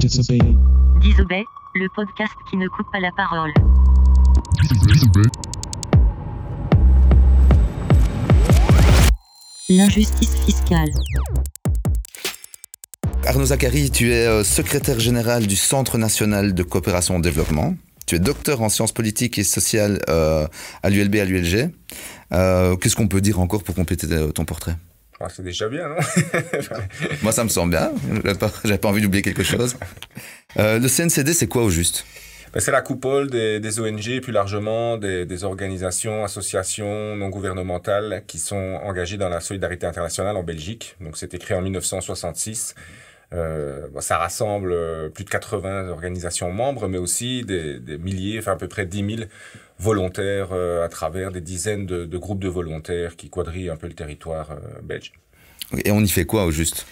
Disobey, le podcast qui ne coupe pas la parole. L'injustice fiscale. Arnaud Zachary, tu es euh, secrétaire général du Centre national de coopération au développement. Tu es docteur en sciences politiques et sociales euh, à l'ULB, à l'ULG. Euh, Qu'est-ce qu'on peut dire encore pour compléter ton portrait? C'est déjà bien, non Moi, ça me semble bien. J'avais pas, envie d'oublier quelque chose. Euh, le CNCD, c'est quoi au juste? Ben, C'est la coupole des, des ONG et plus largement des, des organisations, associations non gouvernementales qui sont engagées dans la solidarité internationale en Belgique. Donc c'était créé en 1966. Euh, bon, ça rassemble euh, plus de 80 organisations membres, mais aussi des, des milliers, enfin à peu près 10 000 volontaires euh, à travers des dizaines de, de groupes de volontaires qui quadrillent un peu le territoire euh, belge. Et on y fait quoi au juste?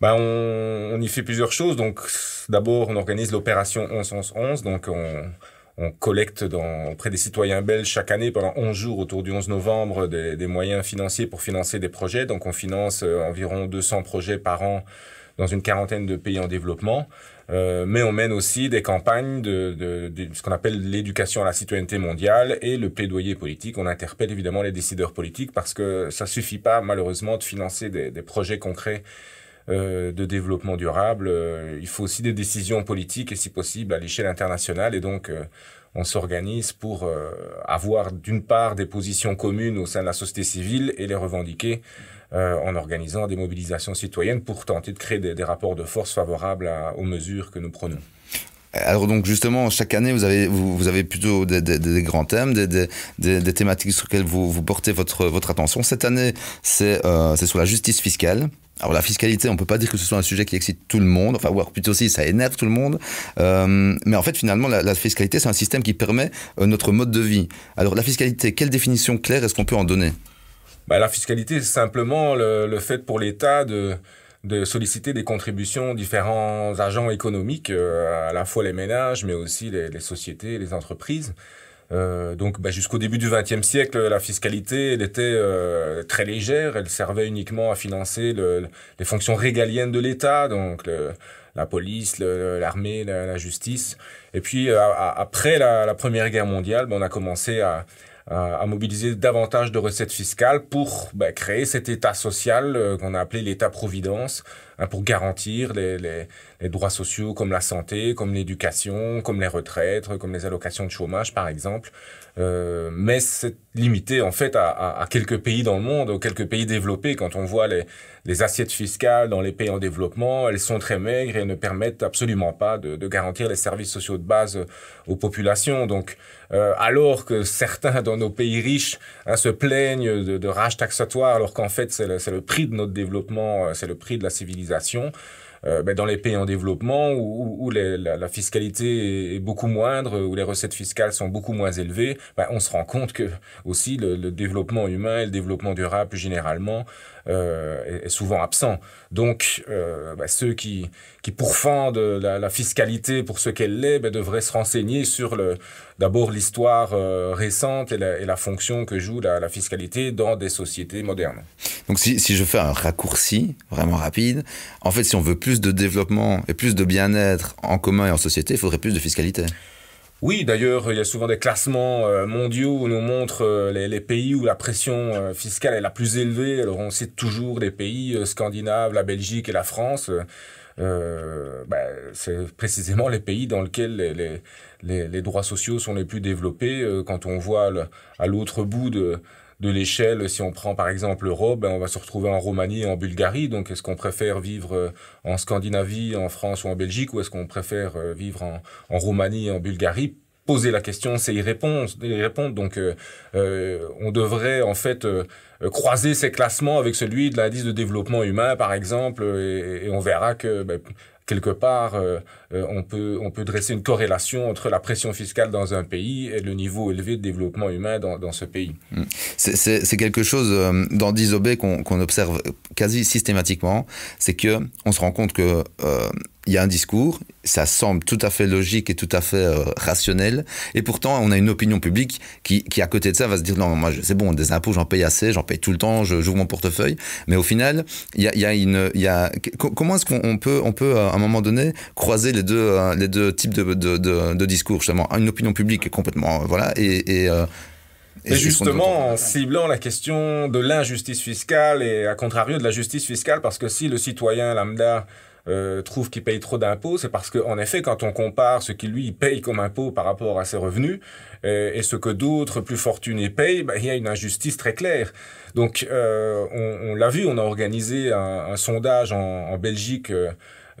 Ben, on, on y fait plusieurs choses. Donc, d'abord, on organise l'opération 11-11-11. Donc, on, on collecte dans, auprès des citoyens belges chaque année pendant 11 jours autour du 11 novembre des, des moyens financiers pour financer des projets. Donc, on finance euh, environ 200 projets par an dans une quarantaine de pays en développement. Euh, mais on mène aussi des campagnes de, de, de ce qu'on appelle l'éducation à la citoyenneté mondiale et le plaidoyer politique. On interpelle évidemment les décideurs politiques parce que ça suffit pas malheureusement de financer des, des projets concrets euh, de développement durable. Euh, il faut aussi des décisions politiques et si possible à l'échelle internationale et donc euh, on s'organise pour avoir d'une part des positions communes au sein de la société civile et les revendiquer euh, en organisant des mobilisations citoyennes pour tenter de créer des, rapports de force favorables aux mesures que nous prenons. Alors donc justement, chaque année, vous avez, vous, avez plutôt des, grands thèmes, des, thématiques sur lesquelles vous, portez votre, votre attention. Cette année, c'est euh, c'est sur la justice fiscale. Alors la fiscalité, on peut pas dire que ce soit un sujet qui excite tout le monde, enfin, ou plutôt aussi ça énerve tout le monde. Euh, mais en fait, finalement, la, fiscalité, c'est un système qui permet notre mode de vie. Alors la fiscalité, quelle définition claire est-ce qu'on peut en donner? Bah, la fiscalité, c'est simplement le, fait pour l'État de, solliciter des contributions différents agents économiques, euh, à la fois les ménages, mais aussi les, sociétés, les entreprises. Euh, donc, bah, jusqu'au début du XXe siècle, la fiscalité, était euh, très légère. Elle servait uniquement à financer le- les fonctions régaliennes de l'État, donc la police, l'armée, la, justice. Et puis, après la, la Première Guerre mondiale, bah, on a commencé à, à, à mobiliser davantage de recettes fiscales pour bah, créer cet État social euh, qu'on a appelé l'État-providence, hein, pour garantir les, les, les droits sociaux comme la santé, comme l'éducation, comme les retraites, comme les allocations de chômage, par exemple. Euh, mais c'est limité en fait à, à, à quelques pays dans le monde, quelques pays développés. Quand on voit les, les assiettes fiscales dans les pays en développement, elles sont très maigres et ne permettent absolument pas de, de garantir les services sociaux de base aux populations. Donc, euh, alors que certains dans nos pays riches hein, se plaignent de, de rage taxatoire, alors qu'en fait c'est le, le prix de notre développement, euh, c'est le prix de la civilisation. Euh, ben, dans les pays en développement où, où la, la, fiscalité est beaucoup moindre, où les recettes fiscales sont beaucoup moins élevées, ben, on se rend compte que aussi le, le, développement humain et le développement durable plus généralement est, est, souvent absent. Donc euh, ben, ceux qui, qui pourfendent la, fiscalité pour ce qu'elle est ben, devraient se renseigner sur d'abord l'histoire euh, récente et la, et la, fonction que joue la, la, fiscalité dans des sociétés modernes. Donc si, si je fais un raccourci vraiment rapide, en fait si on veut plus de développement et plus de bien-être en commun et en société, il faudrait plus de fiscalité. Oui, d'ailleurs, il y a souvent des classements euh, mondiaux où on nous montre euh, les, pays où la pression euh, fiscale est la plus élevée. Alors on cite toujours les pays scandinaves, la Belgique et la France. Bah, c'est précisément les pays dans lesquels les, droits sociaux sont les plus développés. Quand on voit à l'autre bout de, de l'échelle, si on prend par exemple l'Europe, ben on va se retrouver en Roumanie et en Bulgarie. Donc est-ce qu'on préfère vivre euh, en Scandinavie, en France ou en Belgique, ou est-ce qu'on préfère euh, vivre en, en Roumanie et en Bulgarie? Poser la question, c'est y répondre, y répondre. Donc, euh, euh, on devrait en fait croiser ces classements avec celui de l'indice de développement humain, par exemple, et, et on verra que ben, quelque part, euh, on, peut, on peut dresser une corrélation entre la pression fiscale dans un pays et le niveau élevé de développement humain dans, dans ce pays. C'est quelque chose euh, dans Disobé qu'on qu observe quasi systématiquement, c'est que on se rend compte que il y a un discours, ça semble tout à fait logique et tout à fait euh, rationnel. Et pourtant, on a une opinion publique qui, qui à côté de ça, va se dire non, moi, c'est bon, des impôts, j'en paye assez, j'en paye tout le temps, j'ouvre mon portefeuille. Mais au final, il y a, y a, une, il y a, comment est-ce qu'on peut, on peut à un moment donné croiser les deux, euh, les deux types de, de, de, de discours justement, une opinion publique complètement, voilà, et, et et, justement, en ciblant la question de l'injustice fiscale et à contrario de la justice fiscale, parce que si le citoyen lambda euh, trouve qu'il paye trop d'impôts, c'est parce qu'en effet, quand on compare ce qu'il lui paye comme impôt par rapport à ses revenus euh, et ce que d'autres plus fortunés payent, bah, il y a une injustice très claire. Donc, euh, on, on l'a vu, on a organisé un, un sondage en, en Belgique.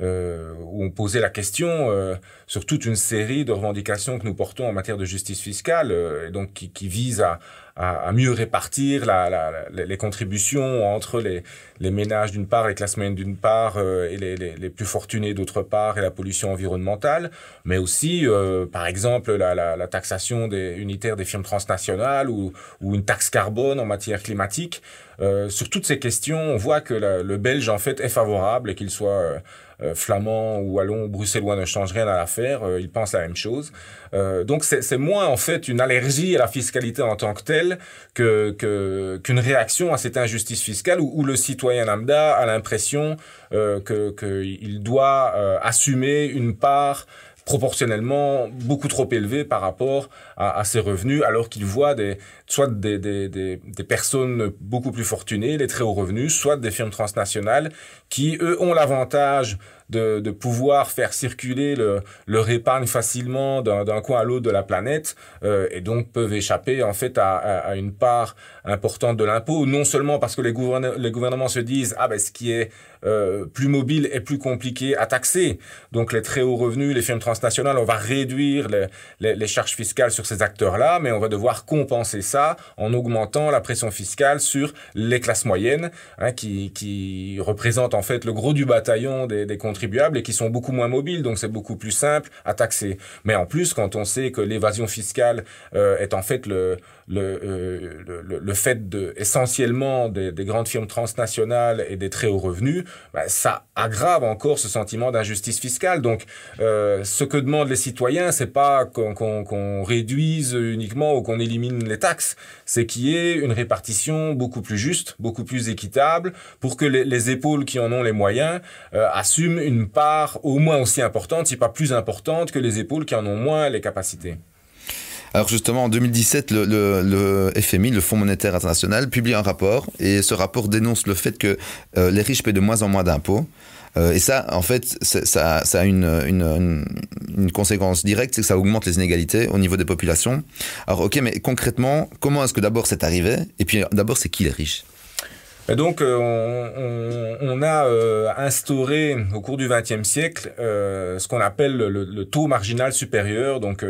Euh, où on posait la question euh, sur toute une série de revendications que nous portons en matière de justice fiscale, euh, et donc qui, qui visent à, à, à, mieux répartir la, la, les contributions entre les, les ménages d'une part, les classes moyennes d'une part, euh, et les, les, les, plus fortunés d'autre part, et la pollution environnementale, mais aussi, euh, par exemple, la, la, la, taxation des, unitaire des firmes transnationales ou, ou une taxe carbone en matière climatique. Euh, sur toutes ces questions, on voit que le Belge, en fait, est favorable et qu'il soit euh, flamand ou wallon ou bruxellois ne change rien à l'affaire, euh, ils pensent la même chose. Euh, donc c'est moins en fait une allergie à la fiscalité en tant que telle que qu'une réaction à cette injustice fiscale où, où le citoyen lambda a l'impression que qu'il doit assumer une part proportionnellement beaucoup trop élevé par rapport à, à ses revenus, alors qu'il voit des, soit des, des, des, personnes beaucoup plus fortunées, les très hauts revenus, soit des firmes transnationales qui, eux, ont l'avantage de, de, pouvoir faire circuler le, leur épargne facilement d'un coin à l'autre de la planète euh, et donc peuvent échapper en fait à, à, à une part importante de l'impôt, non seulement parce que les, gouverne les gouvernements se disent ah ben ce qui est euh, plus mobile est plus compliqué à taxer, donc les très hauts revenus, les firmes transnationales, on va réduire les, les, les charges fiscales sur ces acteurs-là, mais on va devoir compenser ça en augmentant la pression fiscale sur les classes moyennes, hein, qui, qui représentent en fait le gros du bataillon des, des contribuables et qui sont beaucoup moins mobiles, donc c'est beaucoup plus simple à taxer. Mais en plus, quand on sait que l'évasion fiscale euh, est en fait le, le, euh, le, fait de, essentiellement des, des, grandes firmes transnationales et des très hauts revenus, bah, ça aggrave encore ce sentiment d'injustice fiscale. Donc, euh, ce que demandent les citoyens, c'est pas qu'on qu qu réduise uniquement ou qu'on élimine les taxes, c'est qu'il y ait une répartition beaucoup plus juste, beaucoup plus équitable, pour que les, les épaules qui en ont les moyens euh, assument une part au moins aussi importante, si pas plus importante, que les épaules qui en ont moins les capacités. Alors justement, en 2017, le, le, le, FMI, le Fonds monétaire international, publie un rapport et ce rapport dénonce le fait que euh, les riches paient de moins en moins d'impôts. Euh, et ça, en fait, ça, ça, a une, une, une, conséquence directe, c'est que ça augmente les inégalités au niveau des populations. Alors ok, mais concrètement, comment est-ce que d'abord c'est arrivé Et puis d'abord, c'est qui les riches? Et donc, euh, on, on, on, a euh, instauré au cours du XXe siècle euh, ce qu'on appelle le, le, taux marginal supérieur. Donc,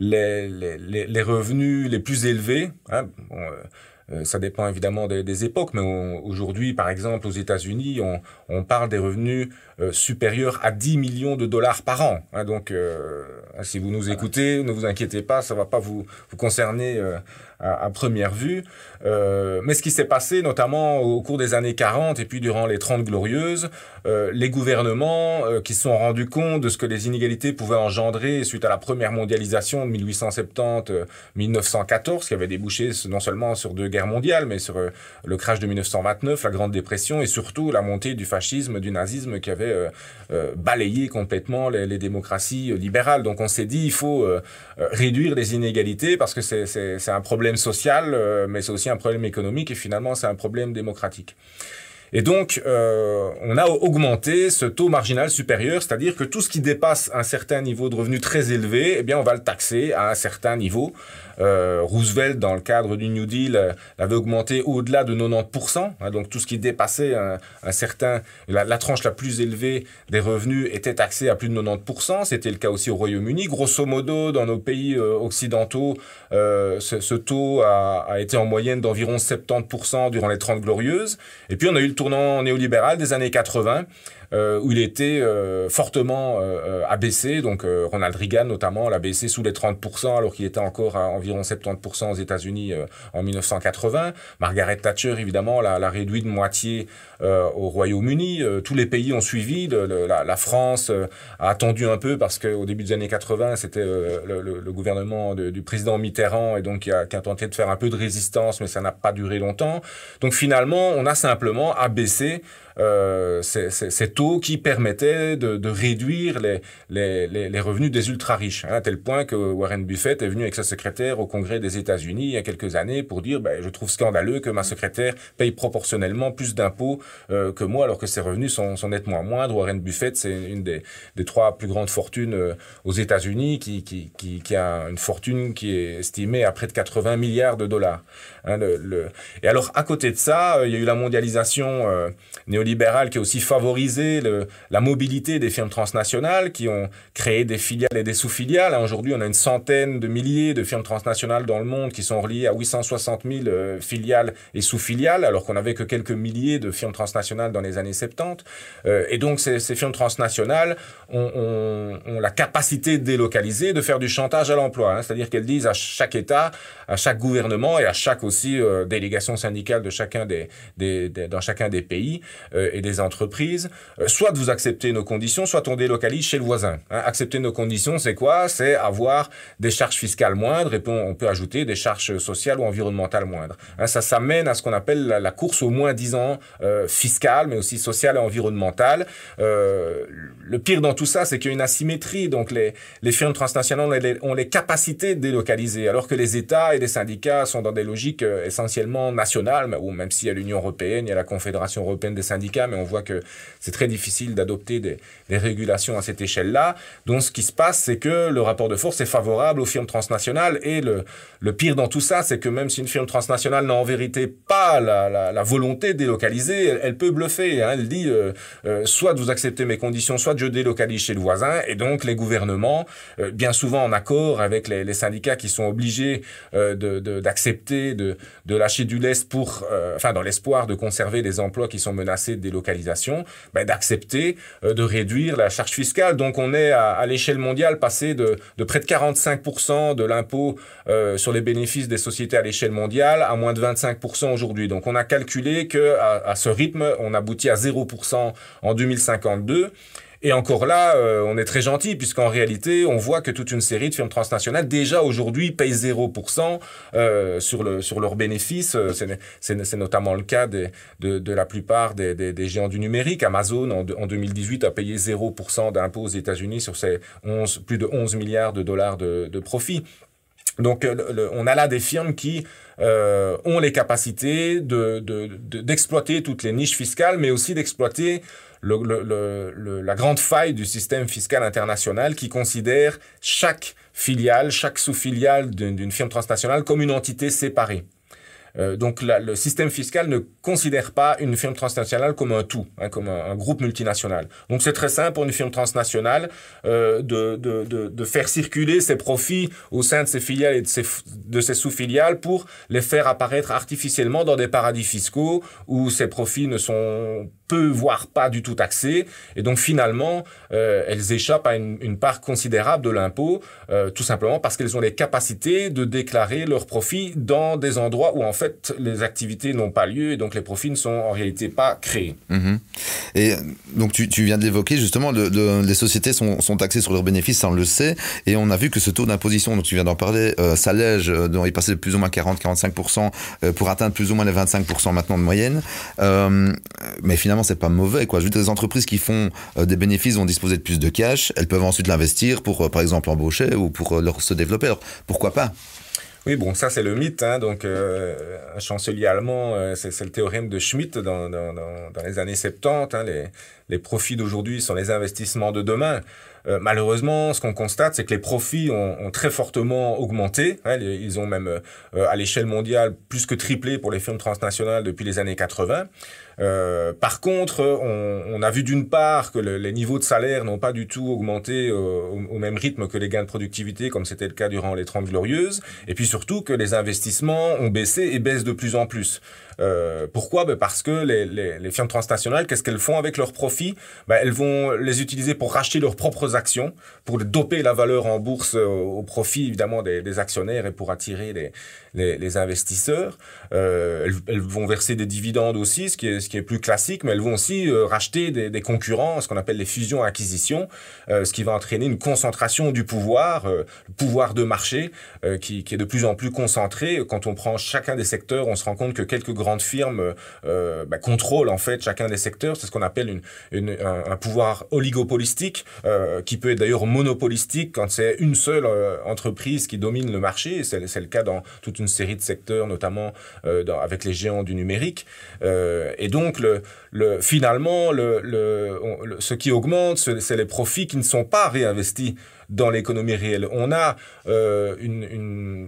les, les, les, revenus les plus élevés. Hein, bon, euh, ça dépend évidemment des, des époques, mais aujourd'hui, par exemple, aux États-Unis, on, on, parle des revenus euh, supérieurs à 10 millions de dollars par an. Hein, donc, euh, si vous nous écoutez, ne vous inquiétez pas, ça ne va pas vous, vous concerner euh, à, à, première vue. Euh, mais ce qui s'est passé, notamment au cours des années 40 et puis durant les 30 glorieuses, les gouvernements qui se sont rendus compte de ce que les inégalités pouvaient engendrer suite à la première mondialisation de 1870-1914, qui avait débouché non seulement sur deux guerres mondiale, mais sur euh, le crash de 1929, la Grande Dépression et surtout la montée du fascisme, du nazisme qui avait euh, euh, balayé complètement les, les, démocraties libérales. Donc on s'est dit il faut réduire les inégalités parce que c'est un problème social, mais c'est aussi un problème économique et finalement c'est un problème démocratique. Et donc, euh, on a augmenté ce taux marginal supérieur, c'est-à-dire que tout ce qui dépasse un certain niveau de revenu très élevé, eh bien, on va le taxer à un certain niveau. Euh, Roosevelt, dans le cadre du New Deal, euh, l'avait augmenté au-delà de 90%. Hein, donc, tout ce qui dépassait un, certain... La, tranche la plus élevée des revenus était taxée à plus de 90%. C'était le cas aussi au Royaume-Uni. Grosso modo, dans nos pays euh, occidentaux, euh, ce, taux a, été en moyenne d'environ 70% durant les 30 glorieuses. Et puis, on a eu le tournant néolibéral des années 80 euh, où il était euh, fortement euh, abaissé. Donc Ronald Reagan notamment l'a baissé sous les 30% alors qu'il était encore à environ 70% aux États-Unis en 1980. Margaret Thatcher évidemment l'a réduit de moitié au Royaume-Uni. tous les pays ont suivi. la, la, France a attendu un peu parce qu'au début des années 80 c'était le, le, gouvernement du président Mitterrand et donc qui a, qui a tenté de faire un peu de résistance mais ça n'a pas duré longtemps. Donc finalement on a simplement abaissé euh, taux qui permettaient de, réduire les, les, revenus des ultra-riches, hein, à tel point que Warren Buffett est venu avec sa secrétaire au Congrès des États-Unis il y a quelques années pour dire ben, je trouve scandaleux que ma secrétaire paye proportionnellement plus d'impôts euh, que moi alors que ses revenus sont, nettement moindres. Warren Buffett, c'est une des, trois plus grandes fortunes euh, aux États-Unis qui, qui, qui, a une fortune qui est estimée à près de 80 milliards de dollars. Hein, Et alors, à côté de ça, il y a eu la mondialisation néolibérale libéral qui a aussi favorisé la mobilité des firmes transnationales, qui ont créé des filiales et des sous-filiales. Aujourd'hui, on a une centaine de milliers de firmes transnationales dans le monde qui sont reliées à 860 000 euh, filiales et sous-filiales, alors qu'on n'avait que quelques milliers de firmes transnationales dans les années 70. Euh, et donc, ces, firmes transnationales ont, la capacité de délocaliser, de faire du chantage à l'emploi. Hein. C'est-à-dire qu'elles disent à chaque État, à chaque gouvernement et à chaque aussi euh, délégation syndicale de chacun des, dans chacun des pays, et des entreprises, euh, soit vous accepter nos conditions, soit on délocalise chez le voisin. Hein. accepter nos conditions, c'est quoi? C'est avoir des charges fiscales moindres et on peut ajouter des charges sociales ou environnementales moindres. Hein, ça, ça mène à ce qu'on appelle la, course au moins 10 ans euh, fiscale, mais aussi sociale et environnementale. Euh, le pire dans tout ça, c'est qu'il y a une asymétrie. Donc les, les firmes transnationales ont les, ont les, capacités de délocaliser, alors que les États et les syndicats sont dans des logiques essentiellement nationales, ou même s'il y a l'Union européenne, il y a la Confédération européenne des syndicats, mais on voit que c'est très difficile d'adopter des, régulations à cette échelle-là. Donc ce qui se passe, c'est que le rapport de force est favorable aux firmes transnationales, et le, pire dans tout ça, c'est que même si une firme transnationale n'a en vérité pas la, volonté de délocaliser, elle, peut bluffer. Hein. Elle dit euh, euh, soit vous acceptez mes conditions, soit je délocalise chez le voisin, et donc les gouvernements, euh, bien souvent en accord avec les, syndicats qui sont obligés d'accepter de, lâcher du lest pour, enfin dans l'espoir de conserver des emplois qui sont menacés de délocalisation, ben, d'accepter euh, de réduire la charge fiscale. Donc on est à, l'échelle mondiale passé de, de, près de 45% de l'impôt euh, sur les bénéfices des sociétés à l'échelle mondiale à moins de 25% aujourd'hui. Donc on a calculé que à, à ce rythme, on aboutit à 0% en 2052. Et encore là, euh, on est très gentil, puisqu'en réalité, on voit que toute une série de firmes transnationales, déjà aujourd'hui, payent 0% euh, sur, le, sur leurs bénéfices. Euh, c'est notamment le cas de, de, la plupart des, des, géants du numérique. Amazon, en, en 2018, a payé 0% d'impôts aux États-Unis sur ses 11, plus de 11 milliards de dollars de, de profit. Donc, on a là des firmes qui euh, ont les capacités d'exploiter de, toutes les niches fiscales, mais aussi d'exploiter le, la grande faille du système fiscal international qui considère chaque filiale, chaque sous-filiale d'une firme transnationale comme une entité séparée. Euh, donc le système fiscal ne considère pas une firme transnationale comme un tout, hein, comme un, groupe multinational. Donc c'est très simple pour une firme transnationale euh, de, de, de, de, faire circuler ses profits au sein de ses filiales et de ses, de ses sous-filiales pour les faire apparaître artificiellement dans des paradis fiscaux où ces profits ne sont peu, voire pas du tout taxées. Et donc finalement, euh, elles échappent à une, part considérable de l'impôt, euh, tout simplement parce qu'elles ont les capacités de déclarer leurs profits dans des endroits où en fait les activités n'ont pas lieu et donc les profits ne sont en réalité pas créés. Mhm. Et donc tu, viens justement, de, de, les sociétés sont, sont taxées sur leurs bénéfices, ça on le sait, et on a vu que ce taux d'imposition dont tu viens d'en parler euh, s'allège, euh, dont il passait de plus ou moins 40-45% euh, pour atteindre plus ou moins les 25% maintenant de moyenne. Euh, mais finalement, c'est pas mauvais. Quoi. Dire, des entreprises qui font euh, des bénéfices vont disposer de plus de cash. Elles peuvent ensuite l'investir pour, euh, par exemple, embaucher ou pour euh, leur, se développer. Alors, pourquoi pas? Oui, bon, ça c'est le mythe. Hein, donc, un chancelier allemand, c'est le théorème de Schmitt dans, les années 70. Hein, les, profits d'aujourd'hui sont les investissements de demain. Malheureusement, ce qu'on constate, c'est que les profits ont, très fortement augmenté. Hein, ils ont même, à l'échelle mondiale, plus que triplé pour les firmes transnationales depuis les années 80. Euh, par contre, on, on, a vu d'une part que le, les niveaux de salaire n'ont pas du tout augmenté euh, au, au, même rythme que les gains de productivité, comme c'était le cas durant les 30 glorieuses, et puis surtout que les investissements ont baissé et baissent de plus en plus. Euh, pourquoi? Ben Parce que les, firmes transnationales, qu'est-ce qu'elles font avec leurs profits? Ben Elles vont les utiliser pour racheter leurs propres actions, pour doper la valeur en bourse au, au profit évidemment des, actionnaires et pour attirer les, investisseurs. Euh, elles, vont verser des dividendes aussi, ce qui est, plus classique, mais elles vont aussi euh, racheter des, concurrents, ce qu'on appelle les fusions-acquisitions, euh, ce qui va entraîner une concentration du pouvoir, euh, le pouvoir de marché, euh, qui, qui, est de plus en plus concentré. Quand on prend chacun des secteurs, on se rend compte que quelques grandes firmes bah, contrôlent en fait chacun des secteurs. C'est ce qu'on appelle une, une, un, un, pouvoir oligopolistique, qui peut être d'ailleurs monopolistique quand c'est une seule entreprise qui domine le marché. C'est le cas dans toute une série de secteurs, notamment dans, avec les géants du numérique. et donc, le, finalement, le, le, ce qui augmente, c'est les profits qui ne sont pas réinvestis dans l'économie réelle. On a euh,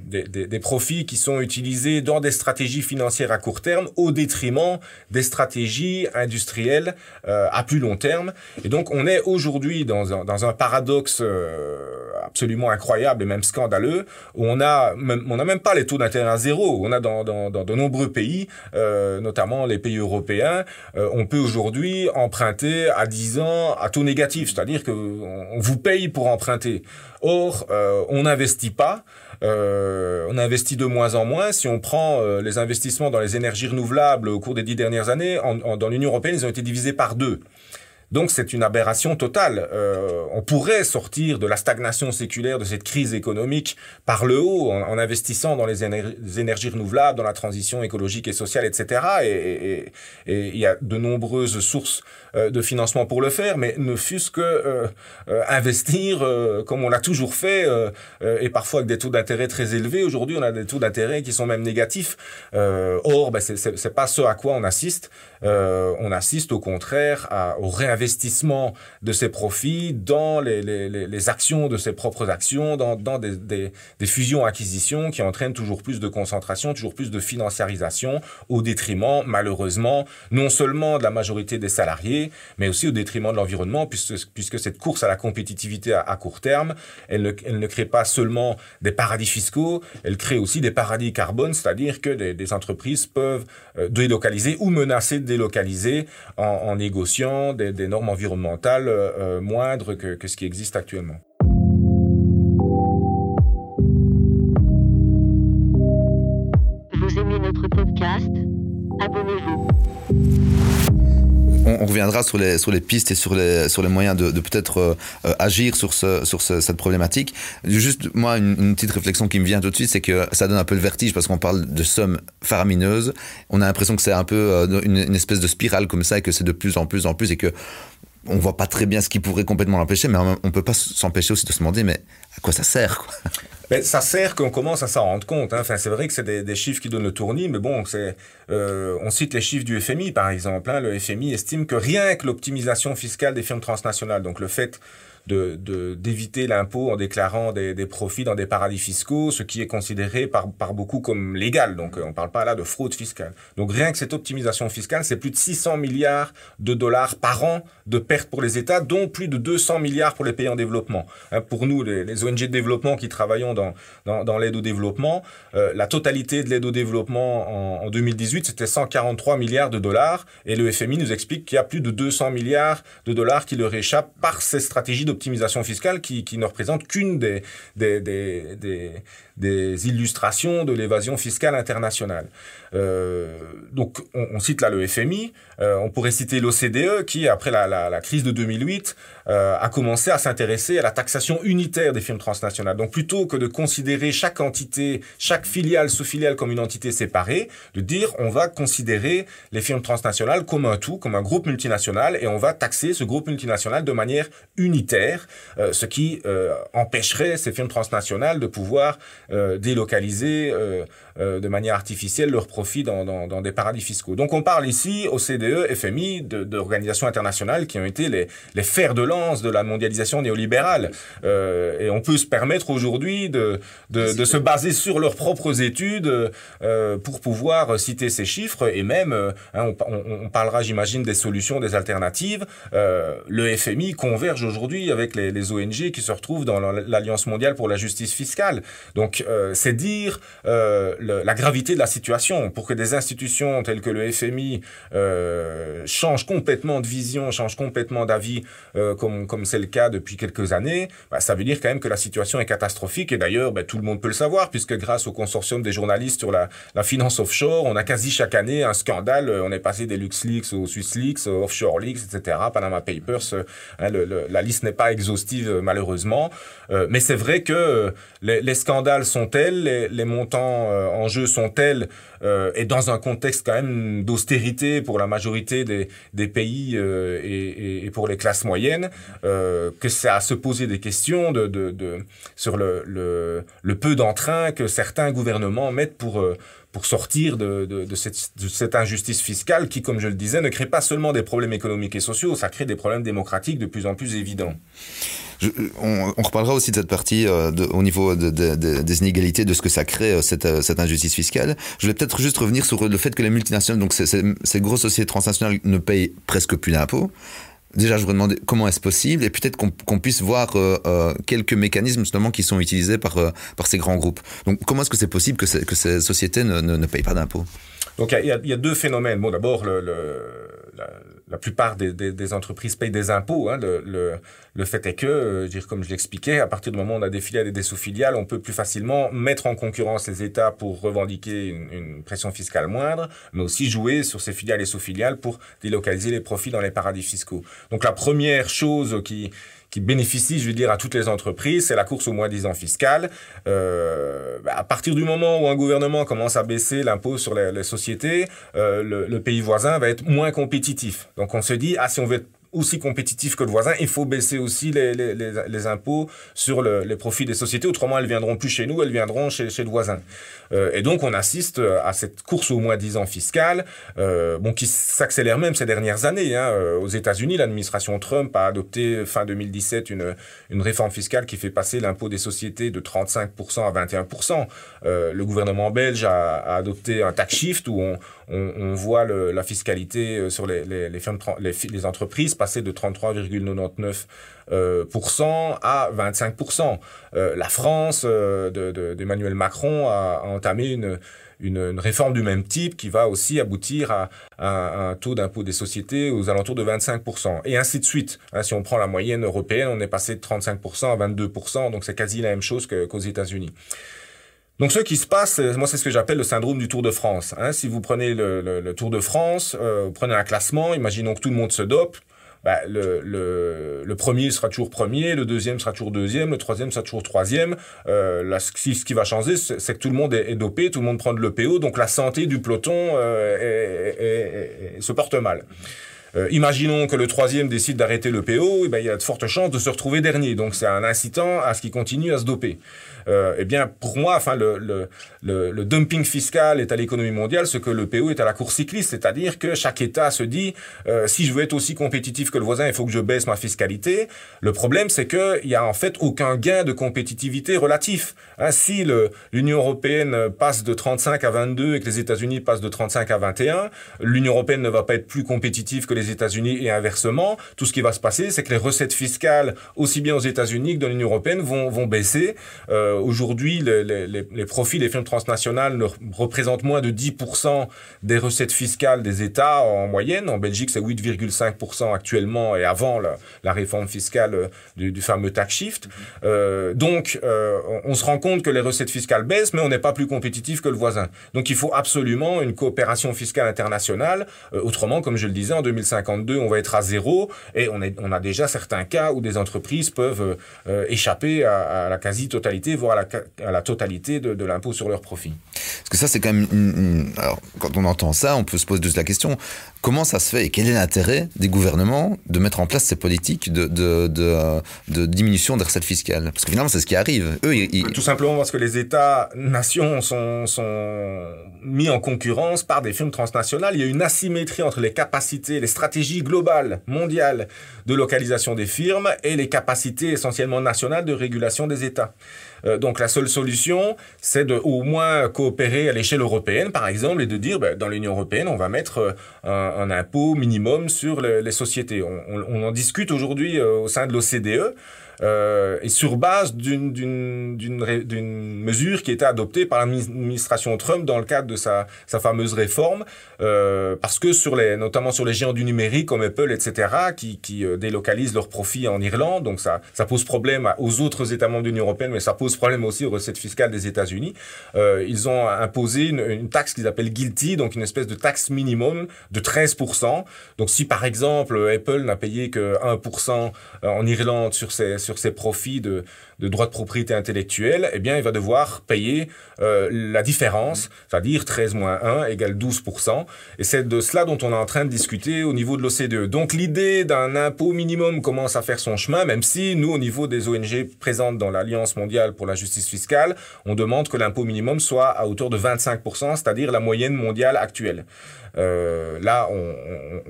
des, profits qui sont utilisés dans des stratégies financières à court terme au détriment des stratégies industrielles euh, à plus long terme. Et donc on est aujourd'hui dans un, paradoxe euh, absolument incroyable et même scandaleux où on a même, n'a même pas les taux d'intérêt à zéro. On a dans, de nombreux pays, notamment les pays européens, on peut aujourd'hui emprunter à 10 ans à taux négatif, c'est-à-dire que on vous paye pour emprunter. Or, euh, on n'investit pas. Euh, on investit de moins en moins. Si on prend euh, les investissements dans les énergies renouvelables au cours des dix dernières années, dans l'Union européenne, ils ont été divisés par deux. Donc c'est une aberration totale. Euh, on pourrait sortir de la stagnation séculaire de cette crise économique par le haut, en, investissant dans les, éner les, énergies renouvelables, dans la transition écologique et sociale, etc. Et il y a de nombreuses sources euh, de financement pour le faire, mais ne fût-ce que euh, euh investir comme on l'a toujours fait, et parfois avec des taux d'intérêt très élevés. Aujourd'hui, on a des taux d'intérêt qui sont même négatifs. or, ben, c'est pas ce à quoi on assiste. On assiste au contraire à, au réinvestissement investissement de ses profits dans les, les, les, actions de ses propres actions, dans, dans des, des, des fusions-acquisitions qui entraînent toujours plus de concentration, toujours plus de financiarisation, au détriment, malheureusement, non seulement de la majorité des salariés, mais aussi au détriment de l'environnement, puisque, puisque cette course à la compétitivité à, à court terme, elle ne, elle ne crée pas seulement des paradis fiscaux, elle crée aussi des paradis carbone, c'est-à-dire que des, des, entreprises peuvent euh, délocaliser ou menacer de délocaliser en, négociant des, normes environnementales euh, moindres que, que ce qui existe actuellement. On, reviendra sur les, sur les pistes et sur les, sur les moyens de, peut-être euh, agir sur, ce, sur ce, cette problématique. Juste, moi, une, petite réflexion qui me vient tout de suite, c'est que ça donne un peu le vertige parce qu'on parle de sommes faramineuses. On a l'impression que c'est un peu euh, une, espèce de spirale comme ça et que c'est de plus en plus en plus et que on voit pas très bien ce qui pourrait complètement l'empêcher, mais on peut pas s'empêcher aussi de se demander, mais à quoi ça sert mais ça sert qu'on commence à s'en rendre compte. Hein. Enfin, c'est vrai que c'est des, des, chiffres qui donnent le tournis, mais bon, c'est, euh, on cite les chiffres du FMI par exemple. Hein. Le FMI estime que rien que l'optimisation fiscale des firmes transnationales, donc le fait de d'éviter l'impôt en déclarant des, des, profits dans des paradis fiscaux, ce qui est considéré par, par beaucoup comme légal. Donc on ne parle pas là de fraude fiscale. Donc rien que cette optimisation fiscale, c'est plus de 600 milliards de dollars par an de pertes pour les États, dont plus de 200 milliards pour les pays en développement. Hein, pour nous, les, les, ONG de développement qui travaillons dans, dans, dans l'aide au développement, euh, la totalité de l'aide au développement en, en 2018, c'était 143 milliards de dollars, et le FMI nous explique qu'il y a plus de 200 milliards de dollars qui leur échappent par ces stratégies de d'optimisation fiscale qui, ne représente qu'une des illustrations de l'évasion fiscale internationale. Euh, donc, on, on, cite là le FMI, euh, on pourrait citer l'OCDE qui, après la, la, la, crise de 2008, euh, a commencé à s'intéresser à la taxation unitaire des firmes transnationales. Donc, plutôt que de considérer chaque entité, chaque filiale, sous-filiale comme une entité séparée, de dire on va considérer les firmes transnationales comme un tout, comme un groupe multinational, et on va taxer ce groupe multinational de manière unitaire, euh, ce qui euh, empêcherait ces firmes transnationales de pouvoir euh, délocaliser euh, de manière artificielle leurs profits dans, dans, dans, des paradis fiscaux. Donc on parle ici au CDE, FMI, d'organisations internationales qui ont été les, les fers de lance de la mondialisation néolibérale. Euh, et on peut se permettre aujourd'hui de, de, de, se baser sur leurs propres études euh, pour pouvoir citer ces chiffres et même, hein, on, on, on, parlera j'imagine des solutions, des alternatives. Le FMI converge aujourd'hui avec les, les, ONG qui se retrouvent dans l'Alliance mondiale pour la justice fiscale. Donc c'est dire la gravité de la situation. Pour que des institutions telles que le FMI euh, changent complètement de vision, changent complètement d'avis, euh, comme comme c'est le cas depuis quelques années, bah, ça veut dire quand même que la situation est catastrophique. Et d'ailleurs, bah, tout le monde peut le savoir, puisque grâce au consortium des journalistes sur la, la finance offshore, on a quasi chaque année un scandale. On est passé des LuxLeaks aux SwissLeaks, aux Offshore Leaks, etc., Panama Papers. Hein, la liste n'est pas exhaustive, malheureusement. mais c'est vrai que les, les scandales sont tels, les, montants euh, en jeu sont tels, euh, et dans un contexte quand même d'austérité pour la majorité des, pays euh, et, pour les classes moyennes, que c'est à se poser des questions de, de, sur le, le, peu d'entrain que certains gouvernements mettent pour pour sortir de, de, cette, de, cette, injustice fiscale qui, comme je le disais, ne crée pas seulement des problèmes économiques et sociaux, ça crée des problèmes démocratiques de plus en plus évidents. Je, on, on, reparlera aussi de cette partie euh, de, au niveau de, des inégalités, de ce que ça crée, euh, cette, euh, cette injustice fiscale. Je voulais peut-être juste revenir sur le fait que les multinationales, donc ces, ces, ces grosses sociétés transnationales, ne payent presque plus d'impôts. Déjà, je voudrais demander comment est-ce possible et peut-être qu'on qu puisse voir euh, euh, quelques mécanismes justement qui sont utilisés par, euh, par ces grands groupes. Donc, comment est-ce que c'est possible que, que, ces sociétés ne, ne, ne payent pas d'impôts? Donc, il y, y, a deux phénomènes. Bon, d'abord, le, le, la, plupart des, des, des, entreprises payent des impôts. Hein. Le, le, le, fait est que, euh, dire, comme je l'expliquais, à partir du moment où on a des filiales et des sous-filiales, on peut plus facilement mettre en concurrence les États pour revendiquer une, une pression fiscale moindre, mais aussi jouer sur ces filiales et sous-filiales pour délocaliser les profits dans les paradis fiscaux. Donc la première chose qui qui bénéficie, je veux dire, à toutes les entreprises, c'est la course au moins-disant fiscal. Euh, à partir du moment où un gouvernement commence à baisser l'impôt sur les, les sociétés, euh, le, le, pays voisin va être moins compétitif. Donc on se dit, ah, si on veut être aussi compétitif que le voisin, il faut baisser aussi les, les, les, les impôts sur le, les profits des sociétés. Autrement, elles viendront plus chez nous, elles viendront chez, chez le voisin. Euh, et donc, on assiste à cette course au moins 10 ans fiscale, euh, bon, qui s'accélère même ces dernières années. Hein. Euh, aux États-Unis, l'administration Trump a adopté fin 2017 une, une réforme fiscale qui fait passer l'impôt des sociétés de 35% à 21%. Euh, le gouvernement belge a, a, adopté un tax shift où on, on, on voit le, la fiscalité sur les, les, les, firmes, les, les entreprises passer de 33,99 euh, à 25% euh, La France d'Emmanuel de, de, Macron a, a entamé une, une, une, réforme du même type qui va aussi aboutir à, à un taux d'impôt des sociétés aux alentours de 25%. Et ainsi de suite. Hein, si on prend la moyenne européenne, on est passé de 35% à 22%, donc c'est quasi la même chose qu'aux qu États-Unis. Donc ce qui se passe, moi c'est ce que j'appelle le syndrome du Tour de France. Hein, si vous prenez le, le, le Tour de France, euh, vous prenez un classement, imaginons que tout le monde se dope, bah, le, le, le, premier sera toujours premier, le deuxième sera toujours deuxième, le troisième sera toujours troisième. Euh, là, ce, qui, va changer, c'est que tout le monde est, dopé, tout le monde prend de l'EPO, donc la santé du peloton euh, est, est, se porte mal. Euh, imaginons que le troisième décide d'arrêter le PO, eh ben, il y a de fortes chances de se retrouver dernier. Donc c'est un incitant à ce qu'il continue à se doper. Euh, eh bien, pour moi, enfin, le, dumping fiscal est à l'économie mondiale ce que le PO est à la course cycliste, c'est-à-dire que chaque État se dit euh, si je veux être aussi compétitif que le voisin, il faut que je baisse ma fiscalité. Le problème, c'est qu'il y a en fait aucun gain de compétitivité relatif. Hein, si l'Union européenne passe de 35 à 22 et que les États-Unis passent de 35 à 21, l'Union européenne ne va pas être plus compétitive que les États-Unis et inversement. Tout ce qui va se passer, c'est que les recettes fiscales, aussi bien aux États-Unis que dans l'Union européenne, vont, vont baisser. Euh, Aujourd'hui, les, profits des firmes transnationales ne représentent moins de 10% des recettes fiscales des États en moyenne. En Belgique, c'est 8,5% actuellement et avant la, réforme fiscale euh, du, fameux tax shift. Euh, donc, euh, on, se rend compte que les recettes fiscales baissent, mais on n'est pas plus compétitif que le voisin. Donc, il faut absolument une coopération fiscale internationale. Euh, autrement, comme je le disais, en 2052, on va être à zéro et on, a déjà certains cas où des entreprises peuvent euh, échapper à la quasi-totalité, voire à la, à la totalité de, de l'impôt sur leurs profits. Parce que ça, c'est quand même. Une. Alors, quand on entend ça, on peut se poser juste la question comment ça se fait et quel est l'intérêt des gouvernements de mettre en place ces politiques de, de, de, de diminution des recettes fiscales? Parce que finalement, c'est ce qui arrive. Eux, ils... Tout simplement parce que les États-nations sont, sont mis en concurrence par des firmes transnationales. Il y a une asymétrie entre les capacités, les stratégies globales, mondiales de localisation des firmes et les capacités essentiellement nationales de régulation des États. Euh, donc la seule solution, c'est de au moins coopérer à l'échelle européenne, par exemple, et de dire, ben, dans l'Union européenne, on va mettre euh, un, impôt minimum sur les, sociétés. On, en discute aujourd'hui euh, au sein de l'OCDE. Euh, et sur base d'une mesure qui était adoptée par l'administration Trump dans le cadre de sa fameuse réforme, euh, parce que notamment sur les géants du numérique comme Apple, etc., qui euh, délocalisent leurs profits en Irlande, donc ça pose problème aux autres États membres de l'Union européenne, mais ça pose problème aussi aux recettes fiscales des États-Unis. Ils ont imposé une, taxe qu'ils appellent guilty, donc une espèce de taxe minimum de 13%. Donc si par exemple Apple n'a payé que 1% en Irlande sur ses ses profits de, de droits de propriété intellectuelle, eh bien, il va devoir payer euh, la différence, c'est-à-dire 13 moins 1 égale 12%. Et c'est de cela dont on est en train de discuter au niveau de l'OCDE. Donc l'idée d'un impôt minimum commence à faire son chemin, même si nous, au niveau des ONG présentes dans l'Alliance mondiale pour la justice fiscale, on demande que l'impôt minimum soit à hauteur de 25%, c'est-à-dire la moyenne mondiale actuelle. Euh, là,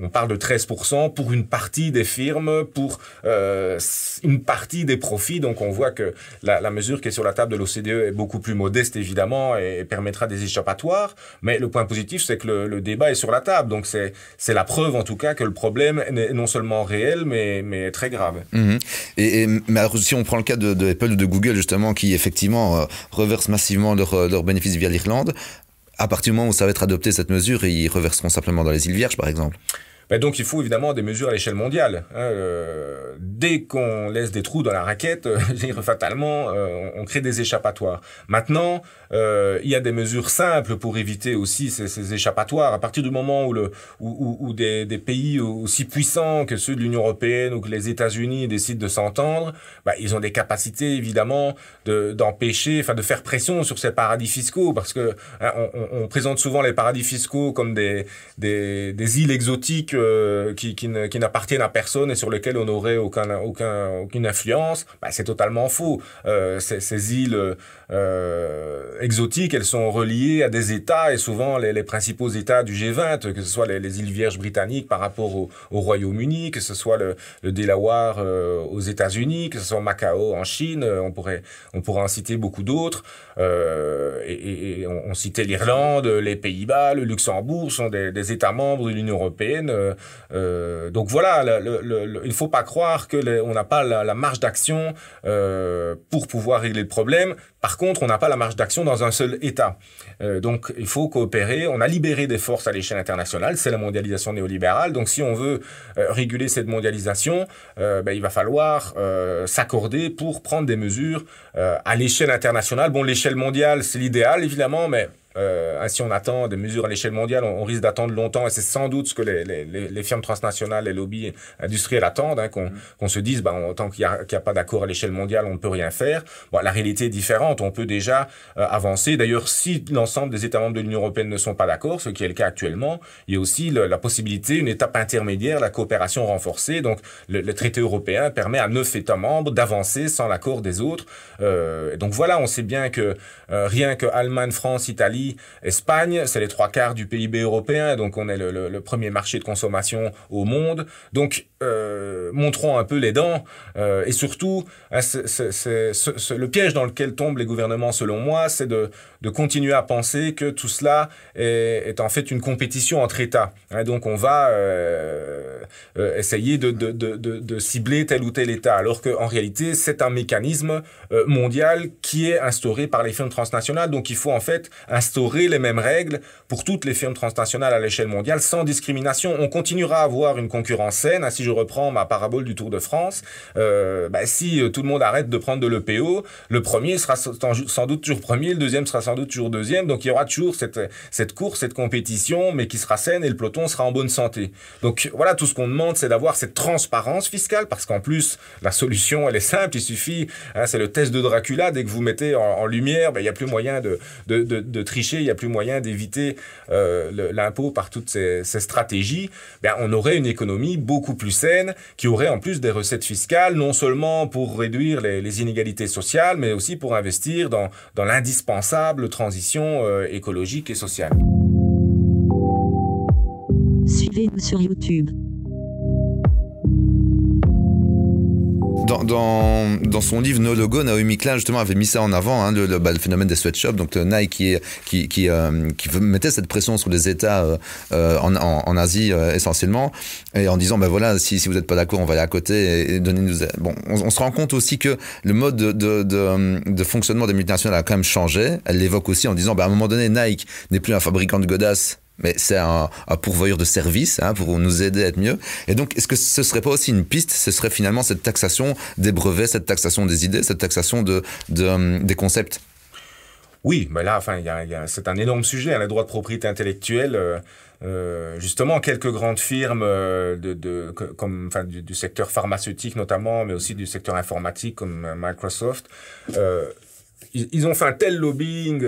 on, parle de 13% pour une partie des firmes, pour euh, une partie des profits. Donc on voit que la, mesure qui est sur la table de l'OCDE est beaucoup plus modeste, évidemment, et, permettra des échappatoires. Mais le point positif, c'est que le, débat est sur la table. Donc c'est la preuve, en tout cas, que le problème est non seulement réel, mais, mais très grave. Mmh. Et, mais si on prend le cas de, Apple ou de Google, justement, qui effectivement euh, reversent massivement leurs leur bénéfices via l'Irlande, à partir du moment où ça va être adopté cette mesure, ils reverseront simplement dans les îles Vierges, par exemple. Ben donc il faut évidemment des mesures à l'échelle mondiale. Hein, euh, dès qu'on laisse des trous dans la raquette, euh, fatalement, euh, on crée des échappatoires. Maintenant, il y a des mesures simples pour éviter aussi ces, échappatoires. À partir du moment où, des, pays aussi puissants que ceux de l'Union européenne ou que les États-Unis décident de s'entendre, bah, ils ont des capacités évidemment d'empêcher, de, enfin de faire pression sur ces paradis fiscaux, parce que hein, on, présente souvent les paradis fiscaux comme des îles exotiques euh, qui, n'appartiennent à personne et sur lesquelles on n'aurait aucun, aucun, aucune influence. Bah, C'est totalement faux. Euh, ces îles euh, exotiques, elles sont reliées à des États et souvent les, principaux États du G20, que ce soit les, les îles Vierges britanniques par rapport au, au Royaume-Uni, que ce soit le, Delaware euh, aux États-Unis, que ce soit Macao en Chine, on pourrait, on pourrait en citer beaucoup d'autres. Euh, et, on, on, citait l'Irlande, les Pays-Bas, le Luxembourg sont des, des, États membres de l'Union européenne. Euh, donc voilà, le, le, il ne faut pas croire que on n'a pas la, la marge d'action euh, pour pouvoir régler le problème. Par contre, on n'a pas la marge d'action dans un seul État. Euh, donc, il faut coopérer. On a libéré des forces à l'échelle internationale. C'est la mondialisation néolibérale. Donc, si on veut euh, réguler cette mondialisation, euh, ben, il va falloir s'accorder pour prendre des mesures à l'échelle internationale. Bon, l'échelle mondiale, c'est l'idéal, évidemment, mais euh, si on attend des mesures à l'échelle mondiale, on, on risque d'attendre longtemps et c'est sans doute ce que les, les, les, firmes transnationales, les lobbies industriels attendent, hein, qu'on mmh. qu se dise, bah, on, tant qu'il n'y a, qu a, pas d'accord à l'échelle mondiale, on ne peut rien faire. Bon, la réalité est différente, on peut déjà euh, avancer. D'ailleurs, si l'ensemble des États membres de l'Union européenne ne sont pas d'accord, ce qui est le cas actuellement, il y a aussi le, la possibilité, une étape intermédiaire, la coopération renforcée. Donc, le, le traité européen permet à neuf États membres d'avancer sans l'accord des autres. Euh, donc voilà, on sait bien que euh, rien que Allemagne, France, Italie, Espagne, c'est les trois quarts du PIB européen, donc on est le, premier marché de consommation au monde. Donc, euh, montrons un peu les dents euh, et surtout, hein, c est, c est, c le piège dans lequel tombent les gouvernements, selon moi, c'est de, continuer à penser que tout cela est, en fait une compétition entre États. Hein, donc, on va euh, essayer de, de, cibler tel ou tel État, alors qu'en réalité, c'est un mécanisme mondial qui est instauré par les firmes transnationales. Donc, il faut en fait instaurer instaurer les mêmes règles pour toutes les firmes transnationales à l'échelle mondiale sans discrimination. On continuera à avoir une concurrence saine. Si je reprends ma parabole du Tour de France, euh, bah, si euh, tout le monde arrête de prendre de l'EPO, le premier sera sans doute toujours premier, le deuxième sera sans doute toujours deuxième. Donc il y aura toujours cette, course, cette compétition, mais qui sera saine et le peloton sera en bonne santé. Donc voilà, tout ce qu'on demande, c'est d'avoir cette transparence fiscale parce qu'en plus, la solution, elle est simple. Il suffit, hein, c'est le test de Dracula. Dès que vous mettez en, lumière, bah, il n'y a plus moyen de, de, il n'y a plus moyen d'éviter euh, l'impôt par toutes ces, stratégies, ben, on aurait une économie beaucoup plus saine qui aurait en plus des recettes fiscales, non seulement pour réduire les, inégalités sociales, mais aussi pour investir dans, dans l'indispensable transition euh, écologique et sociale. Suivez-nous sur YouTube. Dans, dans, dans, son livre No Logo, Naomi Klein justement avait mis ça en avant, hein, le, le, bah, le, phénomène des sweatshops. Donc Nike qui, qui, qui, euh, qui, mettait cette pression sur les États euh, euh en, en, en, Asie euh, essentiellement, et en disant ben voilà si, si vous n'êtes pas d'accord, on va aller à côté et, et donnez-nous. Bon, on, on, se rend compte aussi que le mode de, de, de, de, fonctionnement des multinationales a quand même changé. Elle l'évoque aussi en disant ben, à un moment donné Nike n'est plus un fabricant de godasses mais c'est un, pourvoyeur de services hein, pour nous aider à être mieux. Et donc, est-ce que ce serait pas aussi une piste? Ce serait finalement cette taxation des brevets, cette taxation des idées, cette taxation de, euh, des concepts? Oui, mais là, enfin, c'est un énorme sujet, hein, les droits de propriété intellectuelle. Euh, euh, justement, quelques grandes firmes de, comme, du, secteur pharmaceutique notamment, mais aussi du secteur informatique comme Microsoft, ils, ont fait un tel lobbying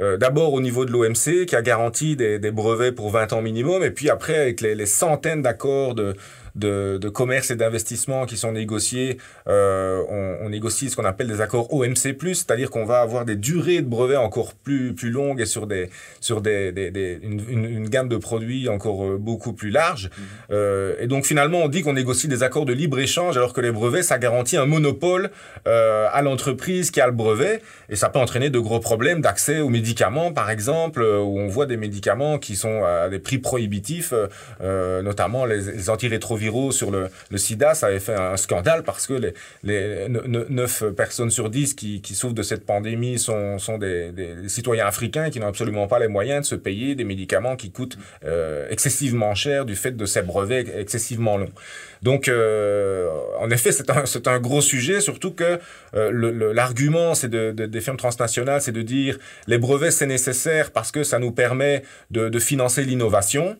euh, d'abord au niveau de l'OMC qui a garanti des, des, brevets pour 20 ans minimum, et puis après avec les, les centaines d'accords de, de, de, commerce et d'investissement qui sont négociés, euh, on, on, négocie ce qu'on appelle des accords OMC+, c'est-à-dire qu'on va avoir des durées de brevets encore plus, plus longues et sur, des, sur des, des, des une, une, une, gamme de produits encore euh, beaucoup plus large. Mmh. Euh, et donc finalement, on dit qu'on négocie des accords de libre-échange alors que les brevets, ça garantit un monopole euh, à l'entreprise qui a le brevet, et ça peut entraîner de gros problèmes d'accès aux médicaments médicaments, par exemple, euh, où on voit des médicaments qui sont à des prix prohibitifs, euh, notamment les, antirétroviraux sur le, sida, ça avait fait un scandale parce que les, les 9 personnes sur 10 qui, souffrent de cette pandémie sont, des, citoyens africains qui n'ont absolument pas les moyens de se payer des médicaments qui coûtent euh, excessivement cher du fait de ces brevets excessivement longs. Donc, euh, en effet, c'est un, un gros sujet, surtout que euh, l'argument c'est de, de, des firmes transnationales, c'est de dire les brevets c'est nécessaire parce que ça nous permet de, de financer l'innovation.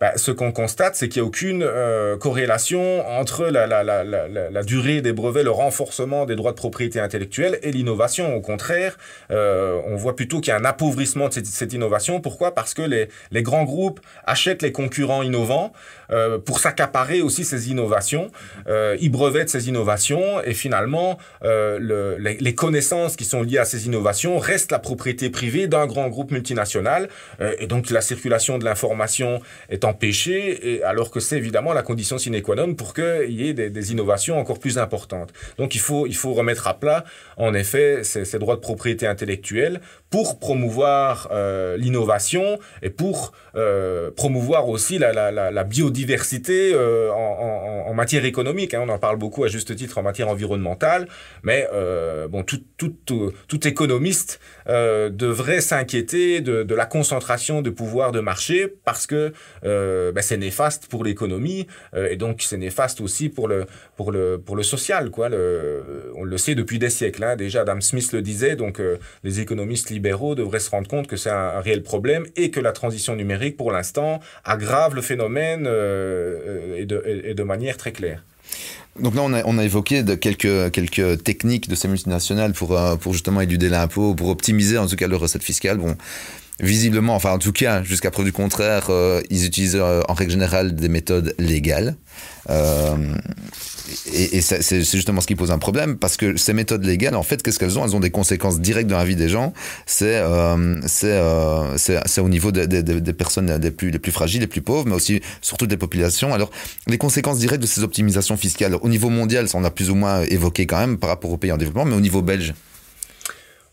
Ben, ce qu'on constate, c'est qu'il n'y a aucune euh, corrélation entre la, la, la, la, durée des brevets, le renforcement des droits de propriété intellectuelle et l'innovation. Au contraire, euh, on voit plutôt qu'il y a un appauvrissement de cette, cette, innovation. Pourquoi? Parce que les, les grands groupes achètent les concurrents innovants euh, pour s'accaparer aussi ces innovations. Euh, ils brevettent ces innovations et finalement, euh, le, les, connaissances qui sont liées à ces innovations restent la propriété privée d'un grand groupe multinational. Euh, et donc la circulation de l'information est en empêcher, et alors que c'est évidemment la condition sine qua non pour qu'il y ait des, innovations encore plus importantes. Donc il faut, il faut remettre à plat, en effet, ces, droits de propriété intellectuelle pour promouvoir euh, l'innovation et pour euh, promouvoir aussi la, la, la biodiversité euh, en, matière économique. Hein. On en parle beaucoup à juste titre en matière environnementale, mais euh, bon, tout, économiste euh, devrait s'inquiéter de, la concentration de pouvoir de marché parce que euh, ben, c'est néfaste pour l'économie et donc c'est néfaste aussi pour le, social. On le sait depuis des siècles. Hein. Déjà, Adam Smith le disait, donc les économistes libéraux devraient se rendre compte que c'est un, réel problème et que la transition numérique, pour l'instant, aggrave le phénomène et, de, et, de, manière très claire. Donc là, on a, évoqué quelques, techniques de ces multinationales pour, euh, pour justement éluder l'impôt, pour optimiser en tout cas leur recette fiscale. Bon, visiblement, enfin en tout cas, jusqu'à preuve du contraire, euh, ils utilisent euh, en règle générale des méthodes légales. Euh, et, c'est justement ce qui pose un problème parce que ces méthodes légales, en fait, qu'est-ce qu'elles ont? Elles ont des conséquences directes dans la vie des gens. C'est au niveau des, des, des personnes les plus, les plus fragiles, les plus pauvres, mais aussi surtout des populations. Alors, les conséquences directes de ces optimisations fiscales, au niveau mondial, ça on a plus ou moins évoqué quand même par rapport aux pays en développement, mais au niveau belge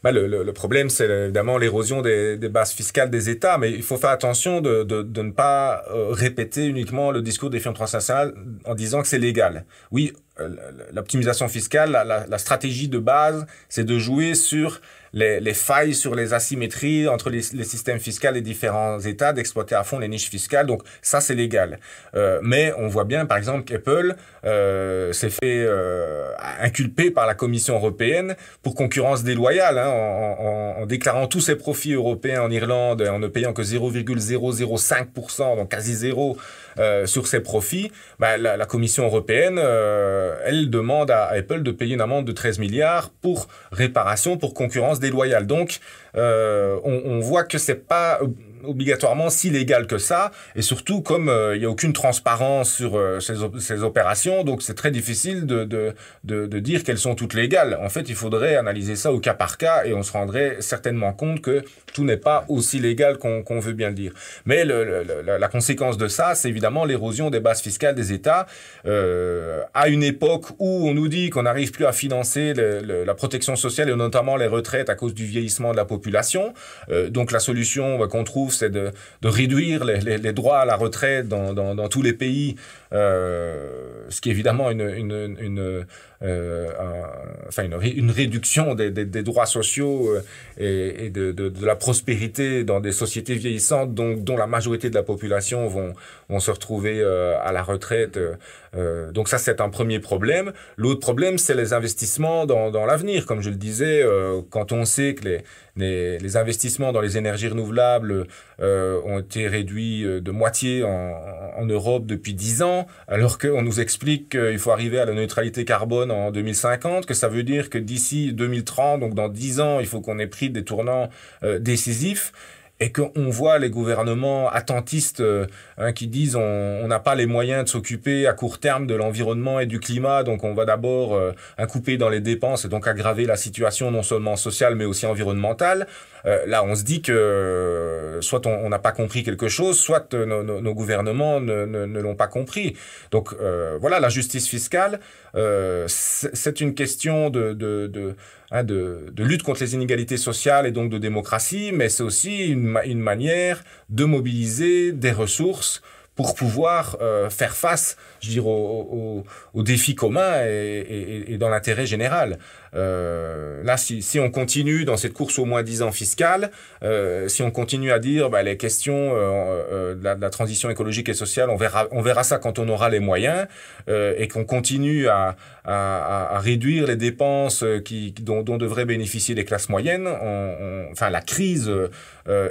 bah, le, le, problème, c'est évidemment l'érosion des, des, bases fiscales des États, mais il faut faire attention de, de, de ne pas euh, répéter uniquement le discours des firmes transnationales en disant que c'est légal. Oui, euh, l'optimisation fiscale, la, la, stratégie de base, c'est de jouer sur les, les, failles, sur les asymétries entre les, les systèmes fiscaux des différents États, d'exploiter à fond les niches fiscales. Donc ça, c'est légal. Euh, mais on voit bien, par exemple, qu'Apple euh, s'est fait euh, inculper par la Commission européenne pour concurrence déloyale, hein, en, en, en, déclarant tous ses profits européens en Irlande en ne payant que 0,005%, donc quasi zéro, euh, sur ses profits. Bah, la, Commission européenne, euh, elle demande à Apple de payer une amende de 13 milliards pour réparation, pour concurrence déloyale. Donc, euh, on, on, voit que c'est pas obligatoirement si légal que ça, et surtout comme euh, il n'y a aucune transparence sur euh, ces, opérations, donc c'est très difficile de, de, de, dire qu'elles sont toutes légales. En fait, il faudrait analyser ça au cas par cas, et on se rendrait certainement compte que tout n'est pas aussi légal qu'on veut bien le dire. Mais la, conséquence de ça, c'est évidemment l'érosion des bases fiscales des États. Euh, à une époque où on nous dit qu'on n'arrive plus à financer la protection sociale et notamment les retraites à cause du vieillissement de la population, donc la solution qu'on trouve, c'est de, réduire les, droits à la retraite dans, tous les pays, ce qui est évidemment une, une, une euh, un, une, une réduction des, des, des, droits sociaux euh, et, et de, de, la prospérité dans des sociétés vieillissantes dont, dont la majorité de la population vont, vont se retrouver euh, à la retraite. Euh, donc ça, c'est un premier problème. L'autre problème, c'est les investissements dans, dans l'avenir. Comme je le disais, euh, quand on sait que les, les, les, investissements dans les énergies renouvelables euh, ont été réduits de moitié en, en Europe depuis 10 ans, alors qu'on nous explique qu'il faut arriver à la neutralité carbone en 2050, que ça veut dire que d'ici 2030, donc dans 10 ans, il faut qu'on ait pris des tournants euh, décisifs et qu'on voit les gouvernements attentistes euh, hein, qui disent on n'a pas les moyens de s'occuper à court terme de l'environnement et du climat, donc on va d'abord euh, couper dans les dépenses et donc aggraver la situation non seulement sociale mais aussi environnementale. Euh, là, on se dit que euh, soit on n'a pas compris quelque chose, soit euh, nos, nos, gouvernements ne, ne, l'ont pas compris. Donc voilà, la justice fiscale, c'est une question de, de, de Hein, de, de, lutte contre les inégalités sociales et donc de démocratie, mais c'est aussi une, une, manière de mobiliser des ressources pour pouvoir euh, faire face, je dirais, aux, défis communs et, et, et dans l'intérêt général. Euh, là, si, si, on continue dans cette course au moins 10 ans fiscale, euh, si on continue à dire bah, les questions euh, euh, de, la, de, la, transition écologique et sociale, on verra, on verra ça quand on aura les moyens, euh, et qu'on continue à, à, à, réduire les dépenses qui, dont, dont devraient bénéficier les classes moyennes, on, on, enfin la crise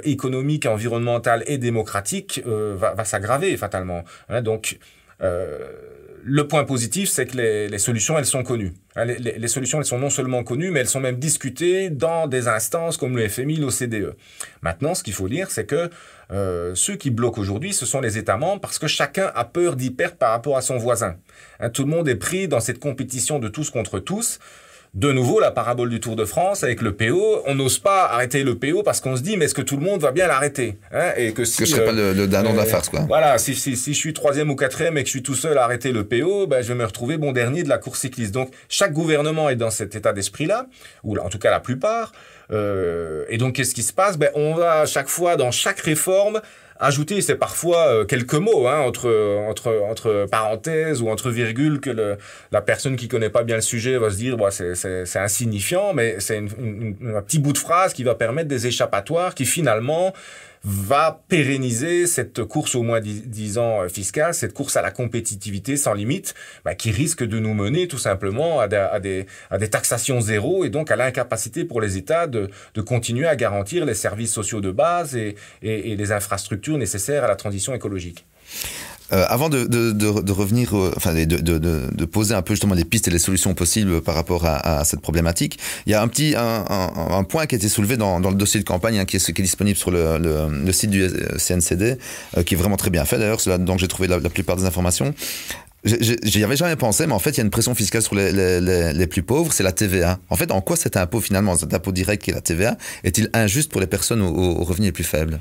économique, environnementale et démocratique va, va s'aggraver fatalement. Hein, donc le point positif, c'est que les, les, solutions, elles sont connues. Les, les, les, solutions, elles sont non seulement connues, mais elles sont même discutées dans des instances comme le FMI, l'OCDE. Maintenant, ce qu'il faut dire, c'est que euh, ceux qui bloquent aujourd'hui, ce sont les États membres, parce que chacun a peur d'y perdre par rapport à son voisin. Hein, tout le monde est pris dans cette compétition de tous contre tous de nouveau la parabole du Tour de France avec le PO. On n'ose pas arrêter le PO parce qu'on se dit mais est-ce que tout le monde va bien l'arrêter hein? Et que si que je serais euh, pas le, le danon euh, de la farce quoi. Voilà, si, si, si je suis troisième ou quatrième et que je suis tout seul à arrêter le PO, ben je vais me retrouver bon dernier de la course cycliste. Donc chaque gouvernement est dans cet état d'esprit là, ou en tout cas la plupart. Euh, et donc qu'est-ce qui se passe? Ben on va à chaque fois dans chaque réforme ajouter, c'est parfois euh, quelques mots hein, entre, entre, entre parenthèses ou entre virgules que le, la personne qui connaît pas bien le sujet va se dire bah, c'est insignifiant, mais c'est un petit bout de phrase qui va permettre des échappatoires qui finalement va pérenniser cette course au moins 10 ans euh, fiscale, cette course à la compétitivité sans limite, bah, qui risque de nous mener tout simplement à, de, à, des, à des taxations zéro et donc à l'incapacité pour les États de, de continuer à garantir les services sociaux de base et, et, et les infrastructures nécessaires à la transition écologique. Euh, avant de, de, de, de revenir, euh, enfin de, poser un peu justement les pistes et les solutions possibles par rapport à, à cette problématique, il y a un petit un, un, un point qui a été soulevé dans, dans le dossier de campagne hein, qui, est, qui est disponible sur le, le, le site du CNCD, euh, qui est vraiment très bien fait d'ailleurs, c'est là dont j'ai trouvé la, la plupart des informations. J'y avais jamais pensé, mais en fait, il y a une pression fiscale sur les, les, les, les plus pauvres, c'est la TVA. En fait, en quoi cet impôt, finalement, cet impôt direct qui est la TVA, est-il injuste pour les personnes aux, aux revenus les plus faibles?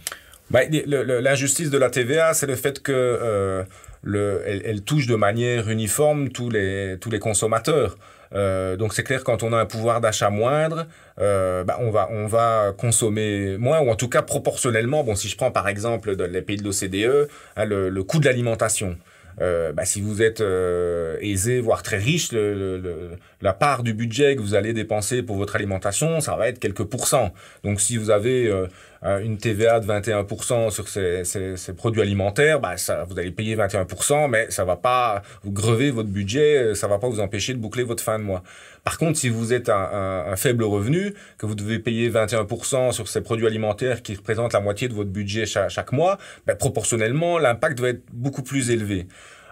Bah, L'injustice de la TVA, c'est le fait que euh, le, elle, touche de manière uniforme tous les, tous les consommateurs. Euh, donc c'est clair quand on a un pouvoir d'achat moindre, euh, bah on va on va consommer moins ou en tout cas proportionnellement. Bon si je prends par exemple les pays de l'OCDE, hein, le, le coût de l'alimentation. Bah, si vous êtes euh, aisé, voire très riche, le, la part du budget que vous allez dépenser pour votre alimentation, ça va être quelques pourcents. Donc si vous avez euh, une TVA de 21% sur ces, ces, ces, produits alimentaires, bah, ça, vous allez payer 21%, mais ça va pas vous grever votre budget, ça va pas vous empêcher de boucler votre fin de mois. Par contre, si vous êtes un, un, faible revenu, que vous devez payer 21% sur ces produits alimentaires qui représentent la moitié de votre budget chaque, chaque mois, bah, proportionnellement, l'impact va être beaucoup plus élevé.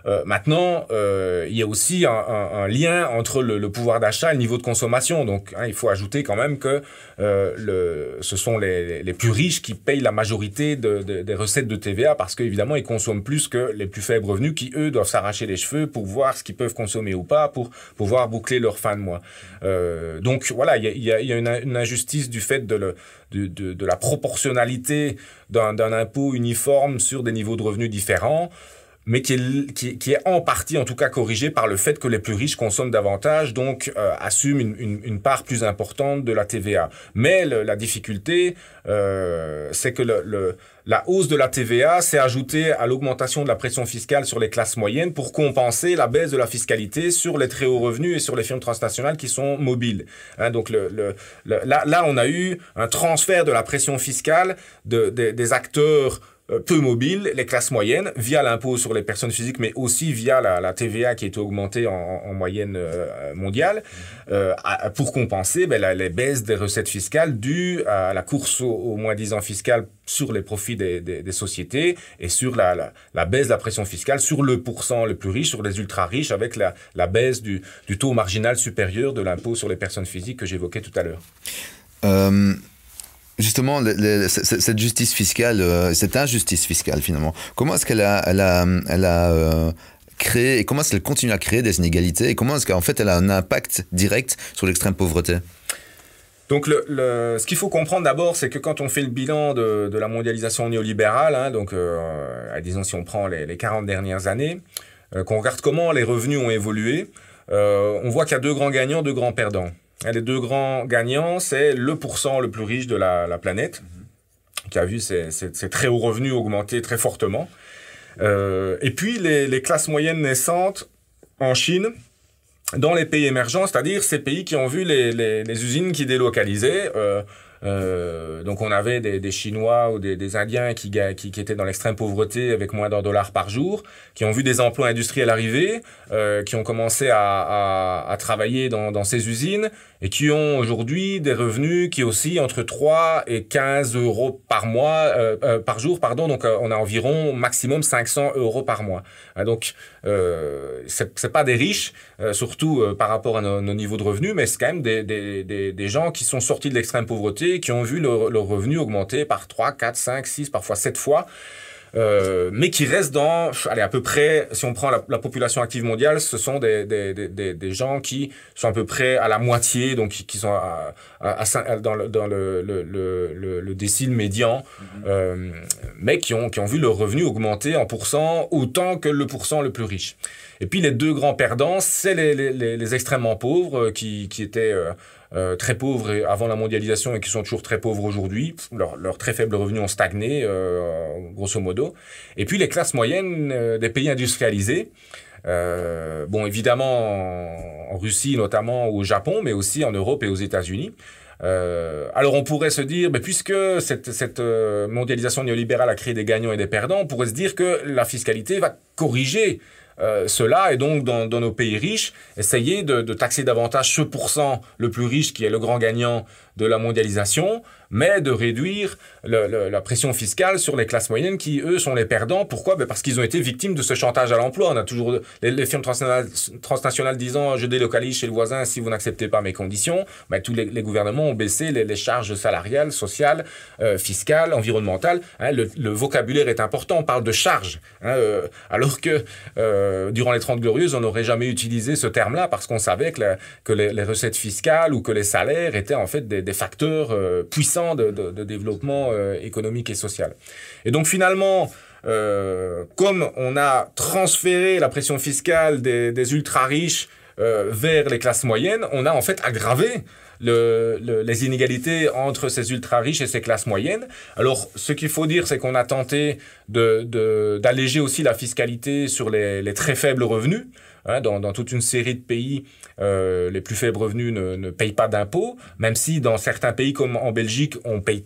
Euh, maintenant, euh, il y a aussi un, un, un lien entre le, le pouvoir d'achat et le niveau de consommation. Donc, hein, il faut ajouter quand même que euh, le, ce sont les, les, plus riches qui payent la majorité de, de, des recettes de TVA parce qu'évidemment, ils consomment plus que les plus faibles revenus qui, eux, doivent s'arracher les cheveux pour voir ce qu'ils peuvent consommer ou pas pour pouvoir boucler leur fin de mois. Euh, donc, voilà, il y a, y a, y a une, injustice du fait de, le, de, de, de la proportionnalité d'un impôt uniforme sur des niveaux de revenus différents mais qui est, qui, qui, est en partie en tout cas corrigé par le fait que les plus riches consomment davantage, donc euh, assument une, une, une, part plus importante de la TVA. Mais le, la difficulté, euh, c'est que le, le, la hausse de la TVA s'est ajoutée à l'augmentation de la pression fiscale sur les classes moyennes pour compenser la baisse de la fiscalité sur les très hauts revenus et sur les firmes transnationales qui sont mobiles. Hein, donc là, là, on a eu un transfert de la pression fiscale de, de des acteurs peu mobiles, les classes moyennes, via l'impôt sur les personnes physiques, mais aussi via la, TVA qui est augmentée en, en moyenne euh, mondiale, euh, pour compenser ben, les baisses des recettes fiscales dues à la course au, au moins 10 ans fiscal sur les profits des, sociétés et sur la, baisse de la pression fiscale sur le pourcent le plus riche, sur les ultra riches, avec la, baisse du, taux marginal supérieur de l'impôt sur les personnes physiques que j'évoquais tout à l'heure. Euh justement, cette justice fiscale, euh, cette injustice fiscale finalement, comment est-ce qu'elle a, euh, créé et comment est-ce qu'elle continue à créer des inégalités et comment est-ce qu'en fait elle a un impact direct sur l'extrême pauvreté? Donc, ce qu'il faut comprendre d'abord, c'est que quand on fait le bilan de, la mondialisation néolibérale, hein, donc, euh, disons, si on prend les, les 40 dernières années, qu'on regarde comment les revenus ont évolué, on voit qu'il y a deux grands gagnants, deux grands perdants. Les deux grands gagnants, c'est le pourcent le plus riche de la, la planète, qui a vu ses, très hauts revenus augmenter très fortement. Euh, et puis les, classes moyennes naissantes en Chine, dans les pays émergents, c'est-à-dire ces pays qui ont vu les usines qui délocalisaient. Euh, euh, donc on avait des, des Chinois ou des, des Indiens qui, qui, qui, étaient dans l'extrême pauvreté avec moins d'un dollar par jour, qui ont vu des emplois industriels arriver, euh, qui ont commencé à, à, à travailler dans, dans, ces usines et qui ont aujourd'hui des revenus qui oscillent entre 3 et 15 euros par mois, euh, euh, par jour, pardon. Donc on a environ maximum 500 euros par mois. donc c'est pas des riches, surtout par rapport à nos, nos, niveaux de revenus, mais c'est quand même des, des, des, des gens qui sont sortis de l'extrême pauvreté qui ont vu leur, leur, revenu augmenter par 3, 4, 5, 6, parfois 7 fois. Euh, mais qui restent dans, allez, à peu près, si on prend la, la population active mondiale, ce sont des, des, des, des, gens qui sont à peu près à la moitié, donc qui, qui sont à, à, à, dans, le, dans le, le, le, le décile médian, mm -hmm. euh, mais qui ont, qui ont vu leur revenu augmenter en pourcent autant que le pourcent le plus riche. Et puis les deux grands perdants, c'est les, les, les, extrêmement pauvres qui, qui étaient euh, euh, très pauvres avant la mondialisation et qui sont toujours très pauvres aujourd'hui. Leurs leur très faibles revenus ont stagné, euh, grosso modo. Et puis les classes moyennes euh, des pays industrialisés. Euh, bon, évidemment en, Russie notamment, au Japon, mais aussi en Europe et aux États-Unis. Euh, alors on pourrait se dire, mais puisque cette, cette mondialisation néolibérale a créé des gagnants et des perdants, on pourrait se dire que la fiscalité va corriger euh, cela et donc dans, nos pays riches, essayer de, de, taxer davantage ce pourcent le plus riche qui est le grand gagnant de la mondialisation, mais de réduire la pression fiscale sur les classes moyennes qui, eux, sont les perdants. Pourquoi? Ben Parce qu'ils ont été victimes de ce chantage à l'emploi. On a toujours les, firmes transnationales, disant je délocalise chez le voisin si vous n'acceptez pas mes conditions. Ben, tous les, gouvernements ont baissé les, charges salariales, sociales, euh, fiscales, environnementales. Hein, le, vocabulaire est important. On parle de charges. Hein, euh, alors que euh, durant les 30 glorieuses, on n'aurait jamais utilisé ce terme-là parce qu'on savait que, les, recettes fiscales ou que les salaires étaient en fait des, des facteurs euh, puissants de, développement euh, économique et social. Et donc finalement, euh, comme on a transféré la pression fiscale des, des ultra riches euh, vers les classes moyennes, on a en fait aggravé le, le, les inégalités entre ces ultra riches et ces classes moyennes. Alors, ce qu'il faut dire, c'est qu'on a tenté d'alléger aussi la fiscalité sur les très faibles revenus. Hein, dans, dans, toute une série de pays, euh, les plus faibles revenus ne, ne payent pas d'impôts, même si dans certains pays comme en Belgique, on paye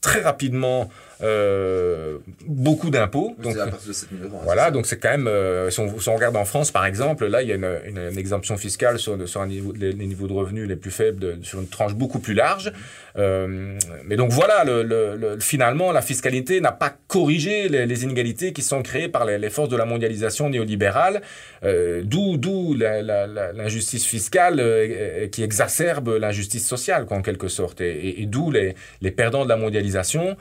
très rapidement euh, beaucoup d'impôts. Donc, à partir de 7 000 euros. Hein, voilà, donc c'est quand même, euh, si, on, si, on, regarde en France par exemple, là il y a une, une, exemption fiscale sur, sur un niveau, les, niveaux de revenus les plus faibles de, sur une tranche beaucoup plus large. Euh, mais donc voilà, le, le, finalement la fiscalité n'a pas corrigé les, inégalités qui sont créées par les, forces de la mondialisation néolibérale, euh, d'où l'injustice fiscale euh, qui exacerbe l'injustice sociale en quelque sorte, et, d'où les, perdants de la mondialisation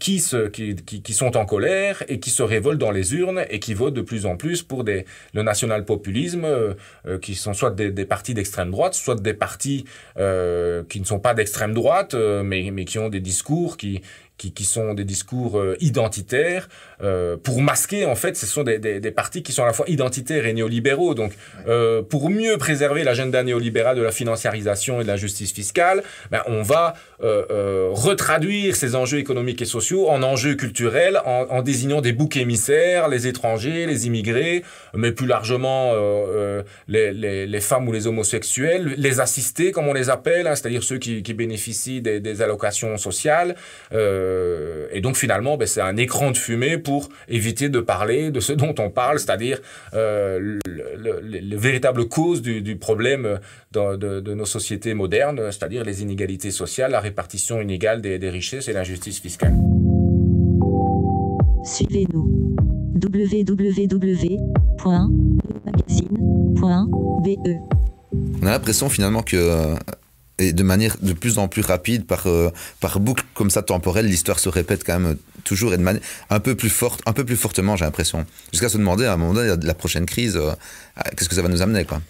qui, sont en colère et qui se révoltent dans les urnes et qui votent de plus en plus pour le national-populisme, qui sont soit des partis d'extrême droite, soit des partis qui ne sont pas d'extrême droite, mais, mais qui ont des discours qui, sont des discours euh, identitaires euh, pour masquer en fait ce sont des, des, des, partis qui sont à la fois identitaires et néolibéraux. Donc euh, pour mieux préserver l'agenda néolibéral de la financiarisation et de la justice fiscale ben, on va euh, euh, retraduire ces enjeux économiques et sociaux en enjeux culturels en, en, désignant des boucs émissaires les étrangers les immigrés mais plus largement euh, les, les, les, femmes ou les homosexuels les assistés comme on les appelle hein, c'est-à-dire ceux qui, qui bénéficient des, des allocations sociales. Et donc finalement, ben, c'est un écran de fumée pour éviter de parler de ce dont on parle, c'est-à-dire euh, les véritables causes du, du problème de, de, de, nos sociétés modernes, c'est-à-dire les inégalités sociales, la répartition inégale des, des richesses et l'injustice fiscale. Suivez-nous www.magazine.be On a l'impression finalement que et de manière de plus en plus rapide, par, euh, par boucle comme ça temporelle, l'histoire se répète quand même toujours et de manière un peu plus forte, un peu plus fortement, j'ai l'impression. Jusqu'à se demander à un moment donné, la prochaine crise, euh, qu'est-ce que ça va nous amener, quoi.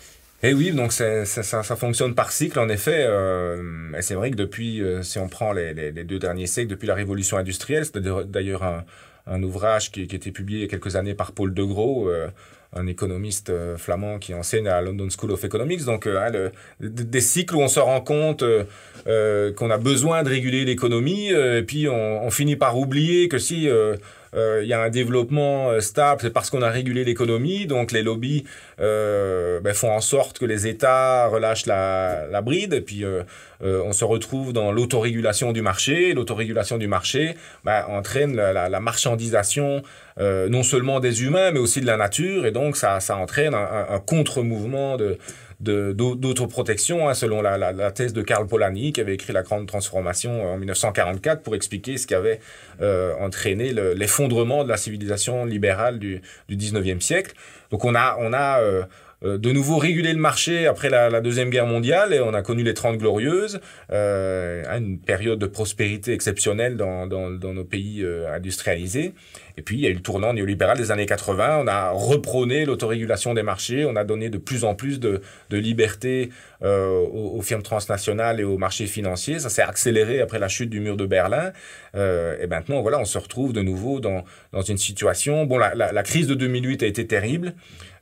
Et eh oui, donc ça, fonctionne par cycle, en effet. Euh, c'est vrai que depuis, euh, si on prend les, deux derniers siècles, depuis la révolution industrielle, c'est d'ailleurs un, ouvrage qui, qui a été publié il y a quelques années par Paul De Gros, euh, un économiste euh, flamand qui enseigne à London School of Economics. Donc, euh, hein, des cycles où on se rend compte euh, qu'on a besoin de réguler l'économie, et puis on, finit par oublier que si il y a un développement euh, stable, c'est parce qu'on a régulé l'économie, donc les lobbies euh, ben, font en sorte que les États relâchent la, bride, et puis euh, euh, on se retrouve dans l'autorégulation du marché. L'autorégulation du marché ben, entraîne la, marchandisation euh, non seulement des humains, mais aussi de la nature, et donc ça, ça entraîne un, un contre-mouvement de d'autoprotection, hein, selon la, thèse de Karl Polanyi, qui avait écrit La Grande Transformation en 1944 pour expliquer ce qui avait euh, entraîné l'effondrement de la civilisation libérale du, du 19e siècle. Donc on a, on a euh, euh, de nouveau réguler le marché après la, Deuxième Guerre mondiale et on a connu les Trente Glorieuses, euh, une période de prospérité exceptionnelle dans, nos pays euh, industrialisés. Et puis il y a eu le tournant néolibéral des années 80, on a reprôné l'autorégulation des marchés, on a donné de plus en plus de, de liberté euh, aux, aux, firmes transnationales et aux marchés financiers. Ça s'est accéléré après la chute du mur de Berlin. Euh, et maintenant, voilà, on se retrouve de nouveau dans, dans une situation. Bon, la, la, la crise de 2008 a été terrible.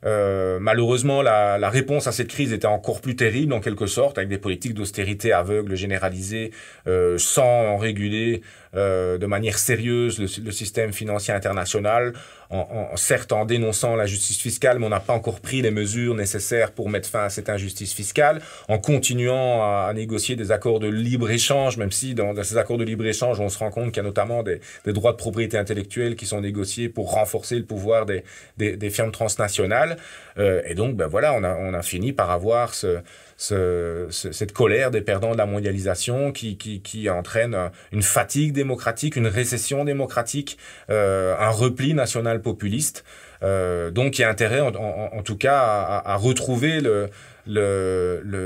Euh, malheureusement, la, la, réponse à cette crise était encore plus terrible en quelque sorte, avec des politiques d'austérité aveugles généralisées, euh, sans réguler euh, de manière sérieuse le, le, système financier international, en, en, certes en dénonçant la justice fiscale, mais on n'a pas encore pris les mesures nécessaires pour mettre fin à cette injustice fiscale, en continuant à, à négocier des accords de libre-échange, même si dans, dans, ces accords de libre-échange, on se rend compte qu'il y a notamment des, des, droits de propriété intellectuelle qui sont négociés pour renforcer le pouvoir des, des, des firmes transnationales. Euh, et donc, ben voilà, on a, on a fini par avoir ce, ce, ce, cette colère des perdants de la mondialisation qui, qui, qui entraîne une fatigue démocratique, une récession démocratique, euh, un repli national populiste. Euh, donc il y a intérêt en, tout cas à, retrouver la,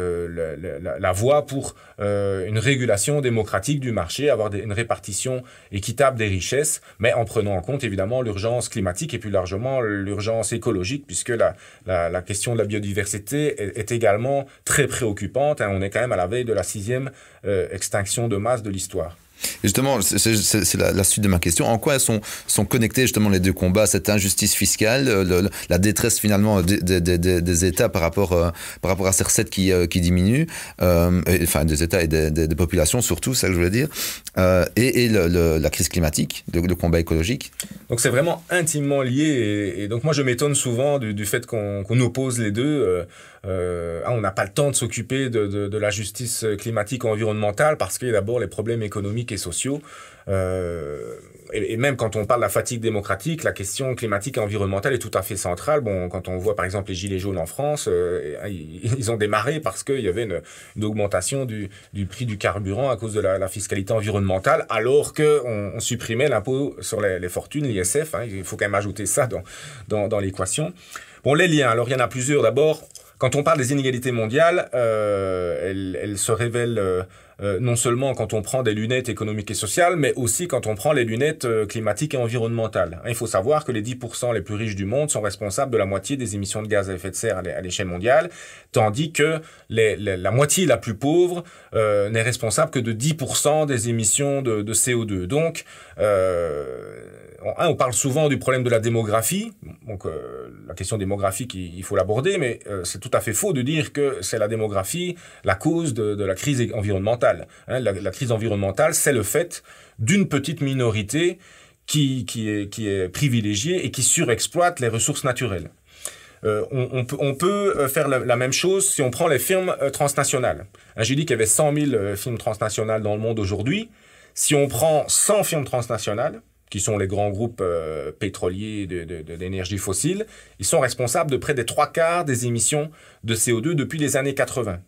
voie pour euh, une régulation démocratique du marché, avoir une répartition équitable des richesses, mais en prenant en compte évidemment l'urgence climatique et plus largement l'urgence écologique, puisque la, question de la biodiversité est, est également très préoccupante. Hein, on est quand même à la veille de la sixième euh, extinction de masse de l'histoire. Justement, c'est la, suite de ma question. En quoi sont, sont connectés justement les deux combats, cette injustice fiscale, le, le, la détresse finalement des, États par rapport, euh, par rapport à ces recettes qui, euh, qui diminuent, euh, enfin des États et des, populations surtout, ça que je voulais dire, euh, et, et la crise climatique, le, combat écologique Donc c'est vraiment intimement lié, et, donc moi je m'étonne souvent du, fait qu'on qu oppose les deux. Euh, ah, on n'a pas le temps de s'occuper de, la justice climatique ou environnementale parce qu'il y a d'abord les problèmes économiques et sociaux. Euh, et, même quand on parle de la fatigue démocratique, la question climatique et environnementale est tout à fait centrale. Bon, quand on voit par exemple les gilets jaunes en France, euh, ils, ont démarré parce qu'il y avait une, augmentation du, prix du carburant à cause de la, fiscalité environnementale, alors qu'on on supprimait l'impôt sur les, fortunes, l'ISF. Hein, il faut quand même ajouter ça dans, dans l'équation. Bon, les liens, alors il y en a plusieurs. D'abord, quand on parle des inégalités mondiales, euh, elles, elles, se révèlent euh, non seulement quand on prend des lunettes économiques et sociales, mais aussi quand on prend les lunettes euh, climatiques et environnementales. Il faut savoir que les 10% les plus riches du monde sont responsables de la moitié des émissions de gaz à effet de serre à l'échelle mondiale, tandis que les, la moitié la plus pauvre euh, n'est responsable que de 10% des émissions de, de CO2. Donc, on parle souvent du problème de la démographie. Donc, la question démographique, il, faut l'aborder, mais c'est tout à fait faux de dire que c'est la démographie la cause de, de la crise environnementale. Hein, la, crise environnementale, c'est le fait d'une petite minorité qui, est, privilégiée et qui surexploite les ressources naturelles. Euh, on, peut, peut, faire la, même chose si on prend les firmes euh, transnationales. Hein, J'ai dit qu'il y avait 100 000 firmes transnationales dans le monde aujourd'hui. Si on prend 100 firmes transnationales, qui sont les grands groupes euh, pétroliers d'énergie de, de, fossile, ils sont responsables de près des trois quarts des émissions de CO2 depuis les années 80.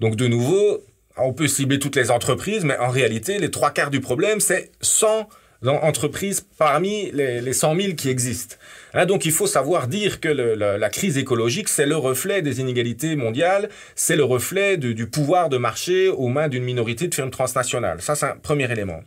Donc de nouveau, on peut cibler toutes les entreprises, mais en réalité, les trois quarts du problème, c'est 100 entreprises parmi les, les 100 000 qui existent. Hein, donc il faut savoir dire que la, crise écologique, c'est le reflet des inégalités mondiales, c'est le reflet du pouvoir de marché aux mains d'une minorité de firmes transnationales. Ça, c'est un premier élément.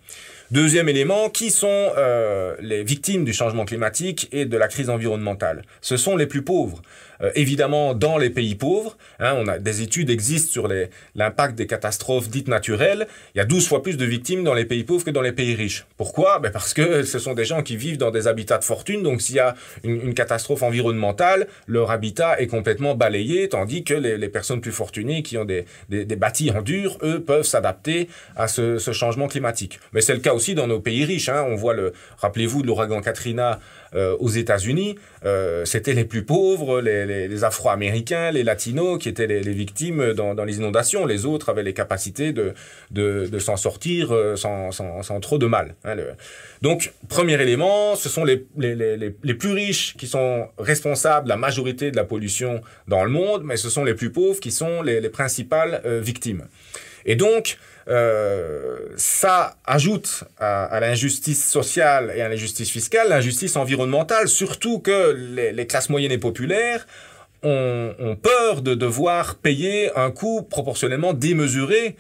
Deuxième élément, qui sont euh, les victimes du changement climatique et de la crise environnementale? Ce sont les plus pauvres. Euh, évidemment, dans les pays pauvres, hein, on a des études existent sur l'impact des catastrophes dites naturelles. Il y a 12 fois plus de victimes dans les pays pauvres que dans les pays riches. Pourquoi? Ben Parce que ce sont des gens qui vivent dans des habitats de fortune. Donc, s'il y a une, catastrophe environnementale, leur habitat est complètement balayé, tandis que les, personnes plus fortunées qui ont des, des, bâtis en dur, eux, peuvent s'adapter à ce, ce, changement climatique. Mais c'est le cas aussi dans nos pays riches. Hein. On voit le, rappelez-vous de l'ouragan Katrina euh, aux États-Unis, euh, c'était les plus pauvres, les, Afro-Américains, les Latinos qui étaient les, victimes dans, les inondations. Les autres avaient les capacités de, de, s'en sortir euh, sans, sans, trop de mal. Hein. Donc, premier élément, ce sont les, les, plus riches qui sont responsables de la majorité de la pollution dans le monde, mais ce sont les plus pauvres qui sont les, les principales euh, victimes. Et donc, euh, ça ajoute à, l'injustice sociale et à l'injustice fiscale l'injustice environnementale, surtout que les, classes moyennes et populaires ont peur de devoir payer un coût proportionnellement démesuré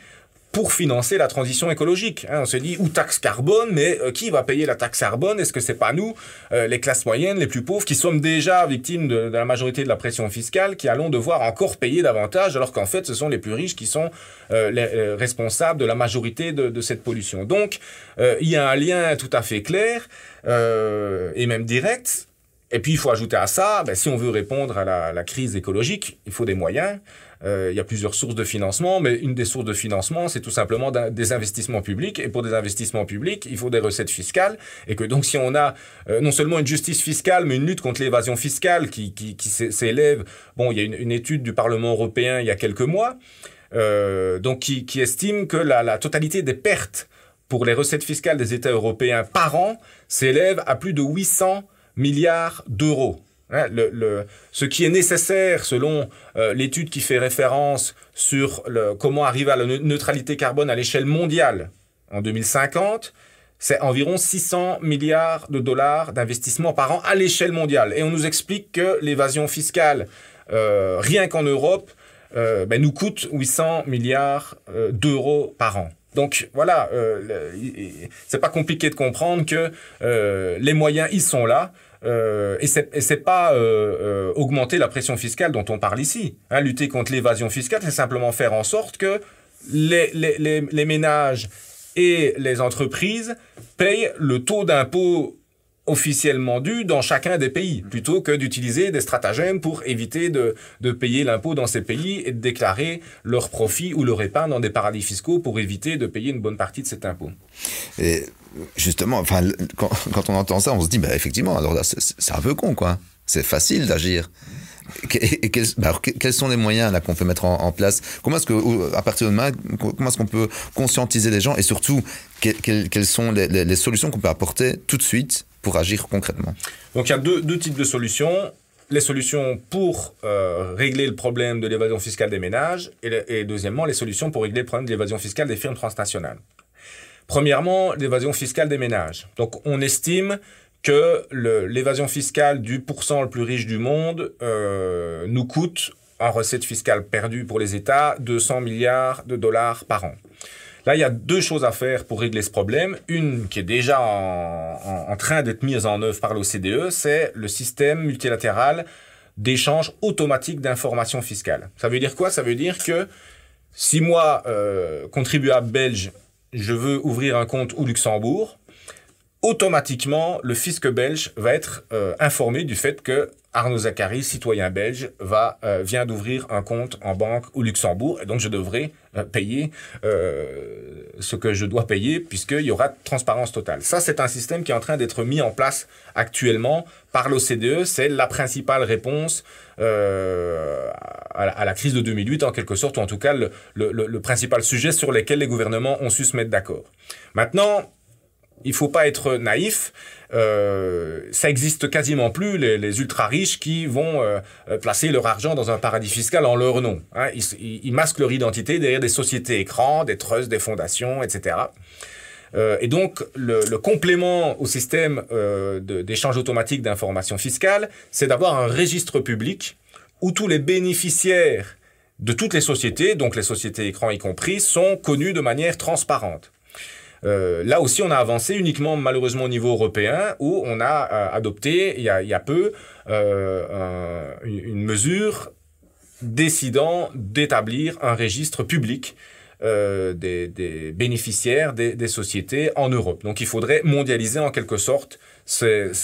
pour financer la transition écologique. Hein, on se dit, ou taxe carbone, mais euh, qui va payer la taxe carbone? Est-ce que c'est pas nous, euh, les classes moyennes, les plus pauvres, qui sommes déjà victimes de, la majorité de la pression fiscale, qui allons devoir encore payer davantage, alors qu'en fait, ce sont les plus riches qui sont euh, les responsables de la majorité de, cette pollution? Donc, il y a un lien tout à fait clair, et même direct, et puis, il faut ajouter à ça, ben, si on veut répondre à la, crise écologique, il faut des moyens. Euh, il y a plusieurs sources de financement, mais une des sources de financement, c'est tout simplement des investissements publics. Et pour des investissements publics, il faut des recettes fiscales. Et que donc, si on a euh, non seulement une justice fiscale, mais une lutte contre l'évasion fiscale qui, s'élève, bon, il y a une, étude du Parlement européen il y a quelques mois, euh, donc qui, estime que la totalité des pertes pour les recettes fiscales des États européens par an s'élève à plus de 800 milliards d'euros. Hein, le, le, ce qui est nécessaire selon euh, l'étude qui fait référence sur comment arriver à la neutralité carbone à l'échelle mondiale en 2050, c'est environ 600 milliards de dollars d'investissement par an à l'échelle mondiale. Et on nous explique que l'évasion fiscale, euh, rien qu'en Europe, euh, ben, nous coûte 800 milliards d'euros par an. Donc voilà, c'est pas compliqué de comprendre que les moyens ils sont là. Euh, et c'est pas euh, euh, augmenter la pression fiscale dont on parle ici. Hein, lutter contre l'évasion fiscale, c'est simplement faire en sorte que les, ménages et les entreprises payent le taux d'impôt officiellement dû dans chacun des pays, plutôt que d'utiliser des stratagèmes pour éviter de, payer l'impôt dans ces pays et de déclarer leurs profits ou leur épargne dans des paradis fiscaux pour éviter de payer une bonne partie de cet impôt. Justement, enfin, quand, on entend ça, on se dit, bah, effectivement, alors c'est un peu con, quoi. C'est facile d'agir. et quels, bah, quels, sont les moyens là qu'on peut mettre en, place? Comment est-ce que, à partir de demain, comment est-ce qu'on peut conscientiser les gens? Et surtout quelles, sont les, solutions qu'on peut apporter tout de suite pour agir concrètement? Donc il y a deux, deux types de solutions les solutions pour euh, régler le problème de l'évasion fiscale des ménages et, et, deuxièmement les solutions pour régler le problème de l'évasion fiscale des firmes transnationales. Premièrement, l'évasion fiscale des ménages. Donc on estime que l'évasion fiscale du pourcent le plus riche du monde euh, nous coûte en recettes fiscales perdues pour les États 200 milliards de dollars par an. Là, il y a deux choses à faire pour régler ce problème. Une qui est déjà en, train d'être mise en œuvre par l'OCDE, c'est le système multilatéral d'échange automatique d'informations fiscales. Ça veut dire quoi? Ça veut dire que si moi, euh, contribuable belge, je veux ouvrir un compte au Luxembourg, automatiquement, le fisc belge va être euh, informé du fait que Arnaud Zachary, citoyen belge, va, euh, vient d'ouvrir un compte en banque au Luxembourg et donc je devrais euh, payer ce que je dois payer puisqu'il y aura transparence totale. Ça, c'est un système qui est en train d'être mis en place actuellement par l'OCDE. C'est la principale réponse à la, crise de 2008 en quelque sorte, ou en tout cas le principal sujet sur lequel les gouvernements ont su se mettre d'accord. Maintenant, il faut pas être naïf. Euh, ça existe quasiment plus les, ultra riches qui vont euh, euh, placer leur argent dans un paradis fiscal en leur nom. Hein. Ils, masquent leur identité derrière des sociétés écrans, des trusts, des fondations, etc. et donc le, le, complément au système d'échange automatique d'informations fiscales, c'est d'avoir un registre public où tous les bénéficiaires de toutes les sociétés, donc les sociétés écrans y compris, sont connus de manière transparente. Euh, là aussi, on a avancé uniquement malheureusement au niveau européen, où on a euh, adopté il y a, peu euh, une mesure décidant d'établir un registre public des, bénéficiaires des, sociétés en Europe. Donc il faudrait mondialiser en quelque sorte cette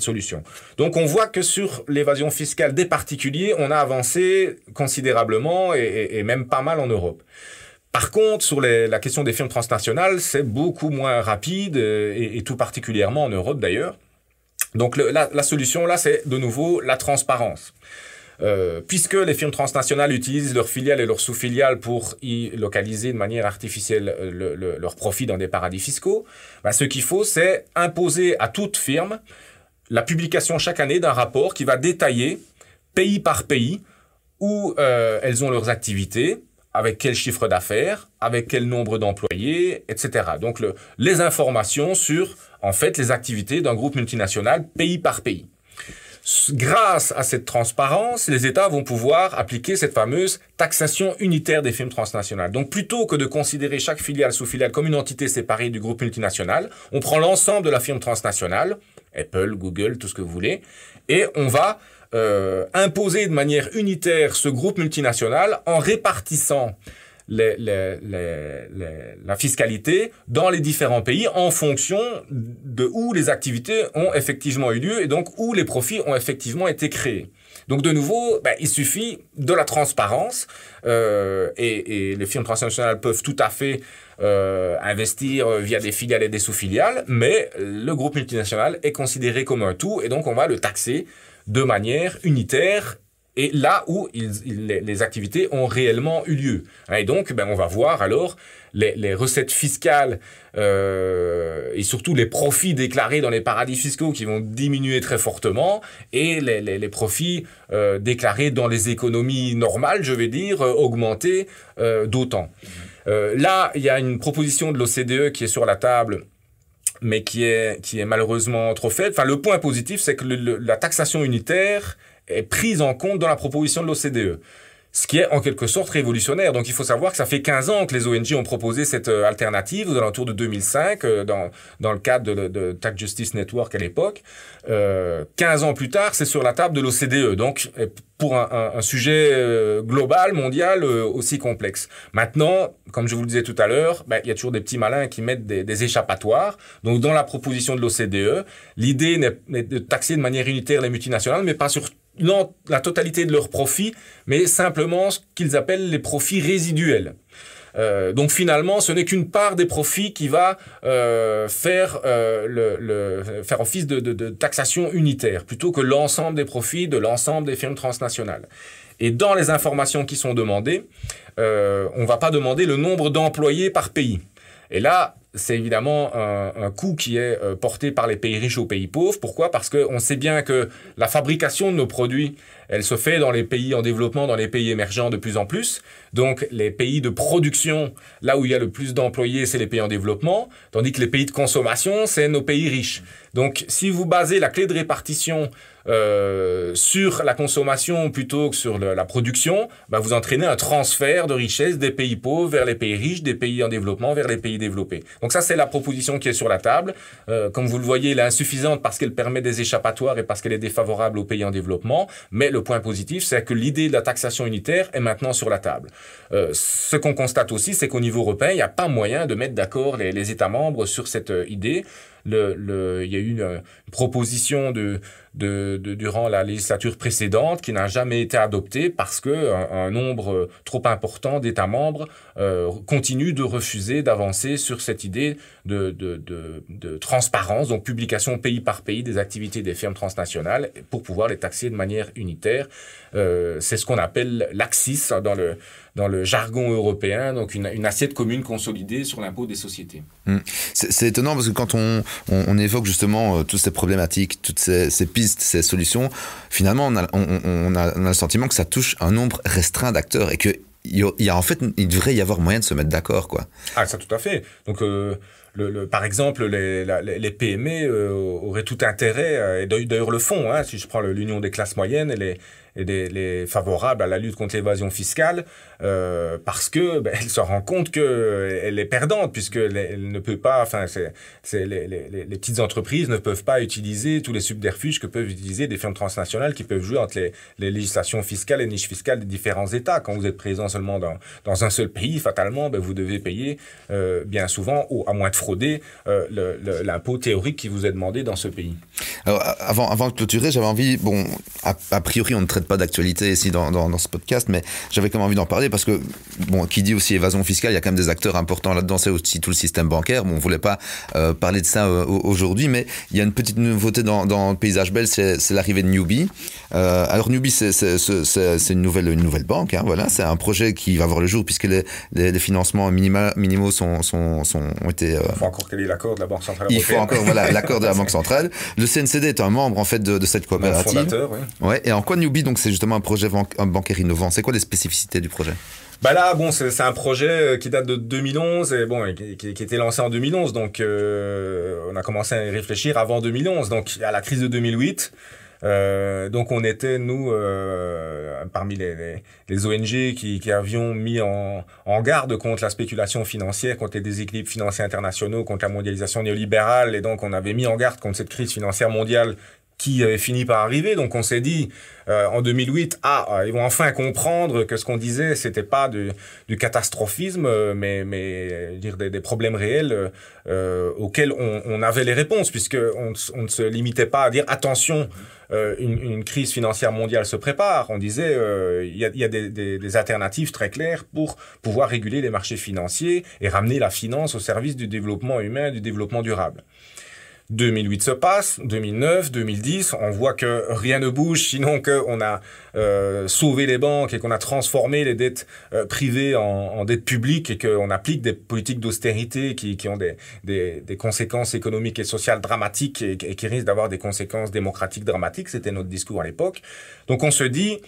solution. Donc on voit que sur l'évasion fiscale des particuliers, on a avancé considérablement et même pas mal en Europe. Par contre, sur la question des firmes transnationales, c'est beaucoup moins rapide, euh, et, tout particulièrement en Europe d'ailleurs. Donc la, solution là, c'est de nouveau la transparence. Euh, puisque les firmes transnationales utilisent leurs filiales et leurs sous-filiales pour y localiser de manière artificielle euh, leurs profits dans des paradis fiscaux, bah, ce qu'il faut, c'est imposer à toute firme la publication chaque année d'un rapport qui va détailler pays par pays où elles ont leurs activités, avec quel chiffre d'affaires, avec quel nombre d'employés, etc. Donc le, les informations sur en fait les activités d'un groupe multinational pays par pays. Grâce à cette transparence, les États vont pouvoir appliquer cette fameuse taxation unitaire des firmes transnationales. Donc plutôt que de considérer chaque filiale sous filiale comme une entité séparée du groupe multinational, on prend l'ensemble de la firme transnationale, Apple, Google, tout ce que vous voulez, et on va euh, imposer de manière unitaire ce groupe multinational en répartissant la fiscalité dans les différents pays en fonction de où les activités ont effectivement eu lieu et donc où les profits ont effectivement été créés. Donc de nouveau, ben, il suffit de la transparence euh, et, et, les firmes transnationales peuvent tout à fait euh, investir via des filiales et des sous-filiales, mais le groupe multinational est considéré comme un tout et donc on va le taxer de manière unitaire et là où les, activités ont réellement eu lieu. Et donc, ben, on va voir alors les, recettes fiscales euh, et surtout les profits déclarés dans les paradis fiscaux qui vont diminuer très fortement et les, profits euh, déclarés dans les économies normales, je vais dire, euh, augmenter d'autant. là, il y a une proposition de l'OCDE qui est sur la table mais qui est, qui est malheureusement trop faible. Enfin, le point positif, c'est que la taxation unitaire est prise en compte dans la proposition de l'OCDE ce qui est en quelque sorte révolutionnaire. Donc il faut savoir que ça fait 15 ans que les ONG ont proposé cette euh, alternative, aux alentours de 2005, euh, dans, dans le cadre de, de Tax Justice Network à l'époque. Euh, 15 ans plus tard, c'est sur la table de l'OCDE, donc pour un, un, sujet euh, global, mondial, aussi complexe. Maintenant, comme je vous le disais tout à l'heure, ben, il y a toujours des petits malins qui mettent des, des échappatoires. Donc dans la proposition de l'OCDE, l'idée n'est de taxer de manière unitaire les multinationales, mais pas sur la totalité de leurs profits, mais simplement ce qu'ils appellent les profits résiduels. Euh, donc finalement, ce n'est qu'une part des profits qui va euh, faire, euh, faire office de, de, taxation unitaire, plutôt que l'ensemble des profits de l'ensemble des firmes transnationales. Et dans les informations qui sont demandées, on ne va pas demander le nombre d'employés par pays. Et là, c'est évidemment un, un, coût qui est euh, porté par les pays riches aux pays pauvres. Pourquoi? Parce qu'on sait bien que la fabrication de nos produits, elle se fait dans les pays en développement, dans les pays émergents de plus en plus. Donc les pays de production, là où il y a le plus d'employés, c'est les pays en développement, tandis que les pays de consommation, c'est nos pays riches. Donc si vous basez la clé de répartition euh, sur la consommation plutôt que sur la production, bah vous entraînez un transfert de richesse des pays pauvres vers les pays riches, des pays en développement vers les pays développés. Donc ça, c'est la proposition qui est sur la table. Euh, comme vous le voyez, elle est insuffisante parce qu'elle permet des échappatoires et parce qu'elle est défavorable aux pays en développement. Mais le point positif, c'est que l'idée de la taxation unitaire est maintenant sur la table. Euh, ce qu'on constate aussi, c'est qu'au niveau européen, il n'y a pas moyen de mettre d'accord les, États membres sur cette euh, idée. Il y a eu une, proposition de, de, durant la législature précédente qui n'a jamais été adoptée parce que un, nombre trop important d'États membres euh, continue de refuser d'avancer sur cette idée de, de, de, transparence, donc publication pays par pays des activités des firmes transnationales pour pouvoir les taxer de manière unitaire. Euh, C'est ce qu'on appelle l'AXIS dans le, dans le jargon européen, donc une, une assiette commune consolidée sur l'impôt des sociétés. Mmh. C'est étonnant parce que quand on, on, évoque justement euh, toutes ces problématiques, toutes ces, pistes, ces solutions, finalement on a, le sentiment que ça touche un nombre restreint d'acteurs et que il y a en fait il devrait y avoir moyen de se mettre d'accord quoi. Ah ça tout à fait. Donc euh, par exemple, les, PME euh, auraient tout intérêt, et d'ailleurs le font, hein, si je prends l'union des classes moyennes, et les, et les, les favorables à la lutte contre l'évasion fiscale, euh, parce que ben, elle se rend compte que elle est perdante puisque elle ne peut pas, enfin, c'est, les, petites entreprises ne peuvent pas utiliser tous les subterfuges que peuvent utiliser des firmes transnationales qui peuvent jouer entre les, législations fiscales et niches fiscales des différents États. Quand vous êtes présent seulement dans, dans un seul pays, fatalement, ben, vous devez payer euh, bien souvent, ou à moins de frauder, euh, l'impôt théorique qui vous est demandé dans ce pays. Avant, avant de clôturer, j'avais envie, bon, a, priori, on ne traite pas d'actualité ici dans, dans, ce podcast, mais j'avais quand même envie d'en parler parce que, bon, qui dit aussi évasion fiscale, il y a quand même des acteurs importants là-dedans, c'est aussi tout le système bancaire. Bon, on ne voulait pas euh, parler de ça euh, aujourd'hui, mais il y a une petite nouveauté dans, dans le paysage belge, c'est l'arrivée de Newbie. Euh, alors, Newbie, c'est une nouvelle, une nouvelle banque, hein, voilà, c'est un projet qui va voir le jour puisque les, les, les financements minima, minimaux sont, sont, sont, ont été. Il faut encore qu'il y ait l'accord de la Banque centrale Il faut encore, voilà, l'accord de la Banque centrale. Le CNCD est un membre, en fait, de, de cette coopérative. Fondateur, oui. Ouais, et en quoi Newbie, donc, c'est justement un projet bancaire innovant? C'est quoi les spécificités du projet? Bah là, bon, c'est un projet qui date de 2011 et bon, qui, qui, était lancé en 2011. Donc, euh, on a commencé à y réfléchir avant 2011. Donc, à la crise de 2008. Euh, donc on était nous euh, parmi les ONG qui, qui, avions mis en, en, garde contre la spéculation financière, contre les déséquilibres financiers internationaux, contre la mondialisation néolibérale, et donc on avait mis en garde contre cette crise financière mondiale qui avait fini par arriver. Donc on s'est dit euh, en 2008, ah, ils vont enfin comprendre que ce qu'on disait, c'était pas du, du catastrophisme, mais, mais dire des, des problèmes réels euh, auxquels on, on, avait les réponses, puisque on, on, ne se limitait pas à dire attention, euh, une, une, crise financière mondiale se prépare. On disait euh, il y a, y a des, des, des, alternatives très claires pour pouvoir réguler les marchés financiers et ramener la finance au service du développement humain, du développement durable. 2008 se passe, 2009, 2010, on voit que rien ne bouge, sinon qu'on a euh, sauvé les banques et qu'on a transformé les dettes euh, privées en, dettes publiques et qu'on applique des politiques d'austérité qui, ont des, conséquences économiques et sociales dramatiques et qui risquent d'avoir des conséquences démocratiques dramatiques. C'était notre discours à l'époque. Donc on se dit,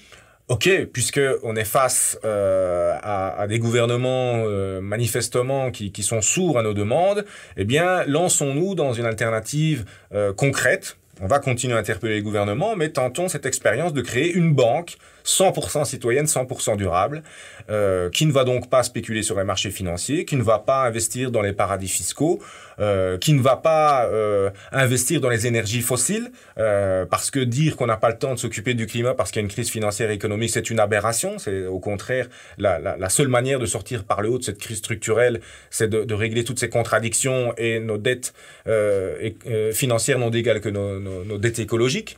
Ok, puisque on est face euh, à, des gouvernements euh, manifestement qui, qui, sont sourds à nos demandes, eh bien, lançons-nous dans une alternative euh, concrète. On va continuer à interpeller les gouvernements, mais tentons cette expérience de créer une banque 100% citoyenne, 100% durable, euh, qui ne va donc pas spéculer sur les marchés financiers, qui ne va pas investir dans les paradis fiscaux, euh, qui ne va pas euh, investir dans les énergies fossiles, parce que dire qu'on n'a pas le temps de s'occuper du climat parce qu'il y a une crise financière et économique, c'est une aberration. C'est au contraire la, seule manière de sortir par le haut de cette crise structurelle, c'est de, régler toutes ces contradictions et nos dettes et, financières n'ont d'égal que nos, dettes écologiques.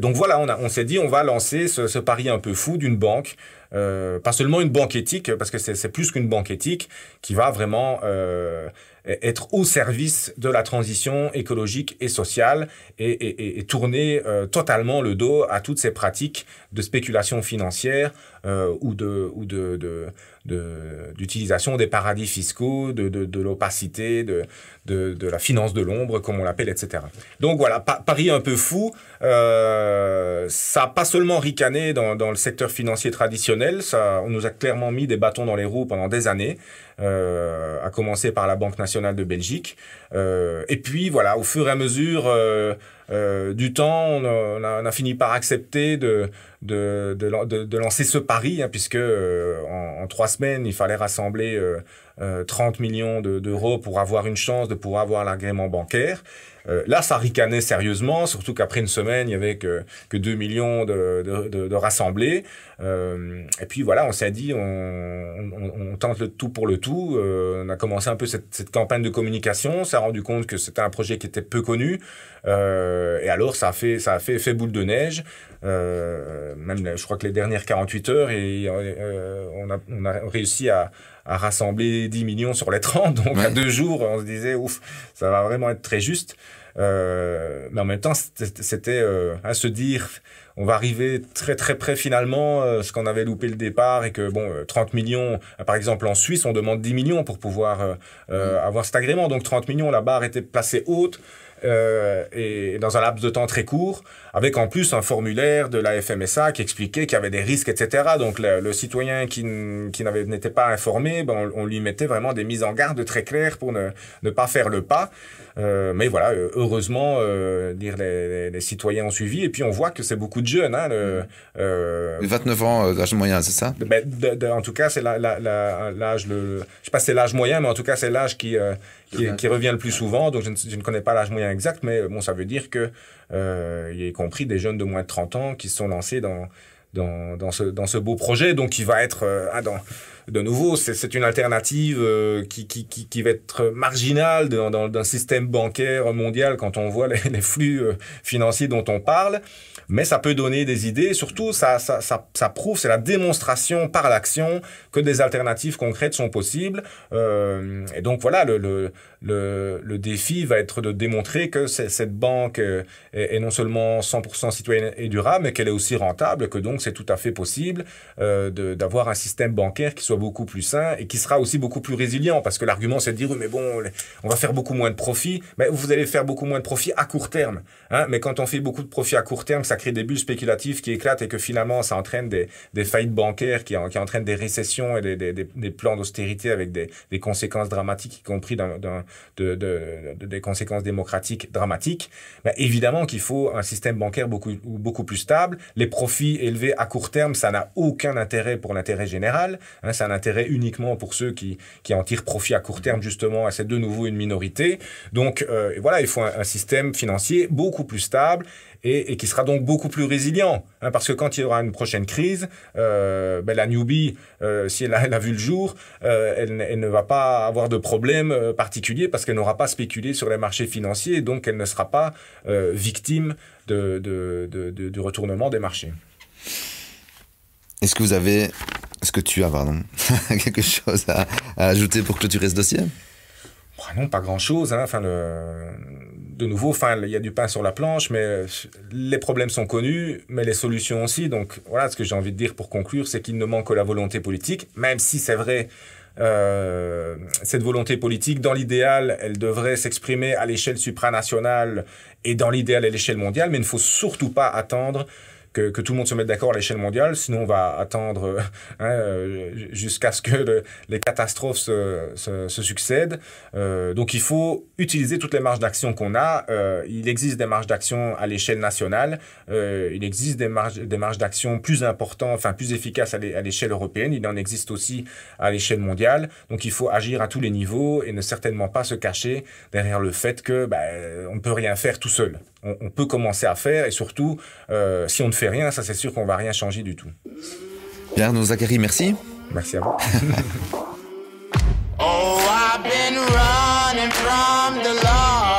donc voilà, on, s'est dit, on va lancer ce, ce pari un peu fou d'une banque pas seulement une banque éthique, parce que c'est plus qu'une banque éthique, qui va vraiment être au service de la transition écologique et sociale et, tourner totalement le dos à toutes ces pratiques de spéculation financière ou de ou de, d'utilisation des paradis fiscaux, de, de, l'opacité, de, de, la finance de l'ombre, comme on l'appelle, etc. Donc voilà, Paris un peu fou. Euh, ça n'a pas seulement ricané dans, dans, le secteur financier traditionnel, ça, on nous a clairement mis des bâtons dans les roues pendant des années, euh, à commencer par la Banque nationale de Belgique. Euh, et puis voilà, au fur et à mesure euh, euh, du temps, on a, fini par accepter de, de, de, de lancer ce pari, hein, puisque en, en, trois semaines, il fallait rassembler 30 millions d'euros pour avoir une chance de pouvoir avoir l'agrément bancaire. Euh, là, ça ricanait sérieusement, surtout qu'après une semaine, il n'y avait que, que 2 millions de, de, rassemblés. Euh, et puis voilà, on s'est dit, on, on, tente le tout pour le tout. Euh, on a commencé un peu cette, campagne de communication. On s'est rendu compte que c'était un projet qui était peu connu. Euh, et alors, ça a fait, ça a fait boule de neige. Euh, même, je crois que les dernières 48 heures, et, on, a, on a réussi à, à rassembler 10 millions sur les 30. Donc, à deux jours, on se disait, ouf, ça va vraiment être très juste. Euh, mais en même temps, c'était euh, à se dire, on va arriver très très près finalement, euh, ce qu'on avait loupé le départ et que bon, 30 euh, millions, par exemple en Suisse, on demande 10 millions pour pouvoir avoir cet agrément. Donc 30 millions, la barre était placée haute. Euh, et dans un laps de temps très court, avec en plus un formulaire de la FMSA qui expliquait qu'il y avait des risques, etc. Donc le, citoyen qui, qui n'était pas informé, ben, on, lui mettait vraiment des mises en garde très claires pour ne, ne pas faire le pas. Euh, mais voilà, euh, heureusement, euh, dire les, les, citoyens ont suivi. Et puis on voit que c'est beaucoup de jeunes. Hein, le, euh, 29 ans l'âge moyen, c'est ça? ben, En tout cas, c'est l'âge, la, la, le, je sais pas si c'est l'âge moyen, mais en tout cas, c'est l'âge qui, qui, revient le plus souvent. Donc je ne, connais pas l'âge moyen exact, mais bon, ça veut dire que euh, y compris des jeunes de moins de 30 ans qui se sont lancés dans, dans, dans, ce, dans ce beau projet, donc qui va être, euh, ah, dans, de nouveau, c'est une alternative euh, qui, qui, qui, qui, va être marginale dans, dans, système bancaire mondial quand on voit les, flux euh, financiers dont on parle mais ça peut donner des idées. Surtout, ça, ça, ça, ça prouve, c'est la démonstration par l'action que des alternatives concrètes sont possibles. Euh, et donc voilà, le, le, le, le, défi va être de démontrer que cette banque est, est, non seulement 100% citoyenne et durable, mais qu'elle est aussi rentable, que donc c'est tout à fait possible d'avoir un système bancaire qui soit beaucoup plus sain et qui sera aussi beaucoup plus résilient. Parce que l'argument, c'est de dire, mais bon, on va faire beaucoup moins de profits. Mais vous allez faire beaucoup moins de profits à court terme. Hein, mais quand on fait beaucoup de profits à court terme, ça crée des bulles spéculatives qui éclatent et que finalement ça entraîne des, des faillites bancaires, qui, qui entraînent des récessions et des, des, des plans d'austérité avec des, conséquences dramatiques, y compris dans, de, de, des conséquences démocratiques dramatiques. Ben, évidemment qu'il faut un système bancaire beaucoup, beaucoup plus stable. Les profits élevés à court terme, ça n'a aucun intérêt pour l'intérêt général. Hein, c'est un intérêt uniquement pour ceux qui, qui en tirent profit à court terme, justement, et c'est de nouveau une minorité. Donc euh, voilà, il faut un, système financier beaucoup plus stable et, qui sera donc beaucoup plus résilient. Hein, parce que quand il y aura une prochaine crise, euh, ben la newbie, euh, si elle a, vu le jour, elle, ne va pas avoir de problème particulier parce qu'elle n'aura pas spéculé sur les marchés financiers donc elle ne sera pas victime de, du retournement des marchés. Est-ce que vous avez, est-ce que tu as, pardon, quelque chose à, ajouter pour clôturer ce dossier? Bah non, pas grand-chose. Hein. Enfin. De nouveau, il y a du pain sur la planche, mais les problèmes sont connus, mais les solutions aussi. Donc voilà, ce que j'ai envie de dire pour conclure, c'est qu'il ne manque que la volonté politique, même si c'est vrai, euh, cette volonté politique, dans l'idéal, elle devrait s'exprimer à l'échelle supranationale et dans l'idéal à l'échelle mondiale, mais il ne faut surtout pas attendre que, que tout le monde se mette d'accord à l'échelle mondiale, sinon on va attendre hein, euh, jusqu'à ce que le, les catastrophes se, se, se succèdent. Euh, donc il faut utiliser toutes les marges d'action qu'on a. Euh, il existe des marges d'action à l'échelle nationale, euh, il existe des marges, des marges d'action plus importantes, enfin plus efficaces à l'échelle européenne, il en existe aussi à l'échelle mondiale. Donc il faut agir à tous les niveaux et ne certainement pas se cacher derrière le fait que bah, on ne peut rien faire tout seul on, peut commencer à faire et surtout, euh, si on ne fait rien, ça c'est sûr qu'on va rien changer du tout. Pierre Zachary, merci. Merci à vous. oh, I've been running from the law.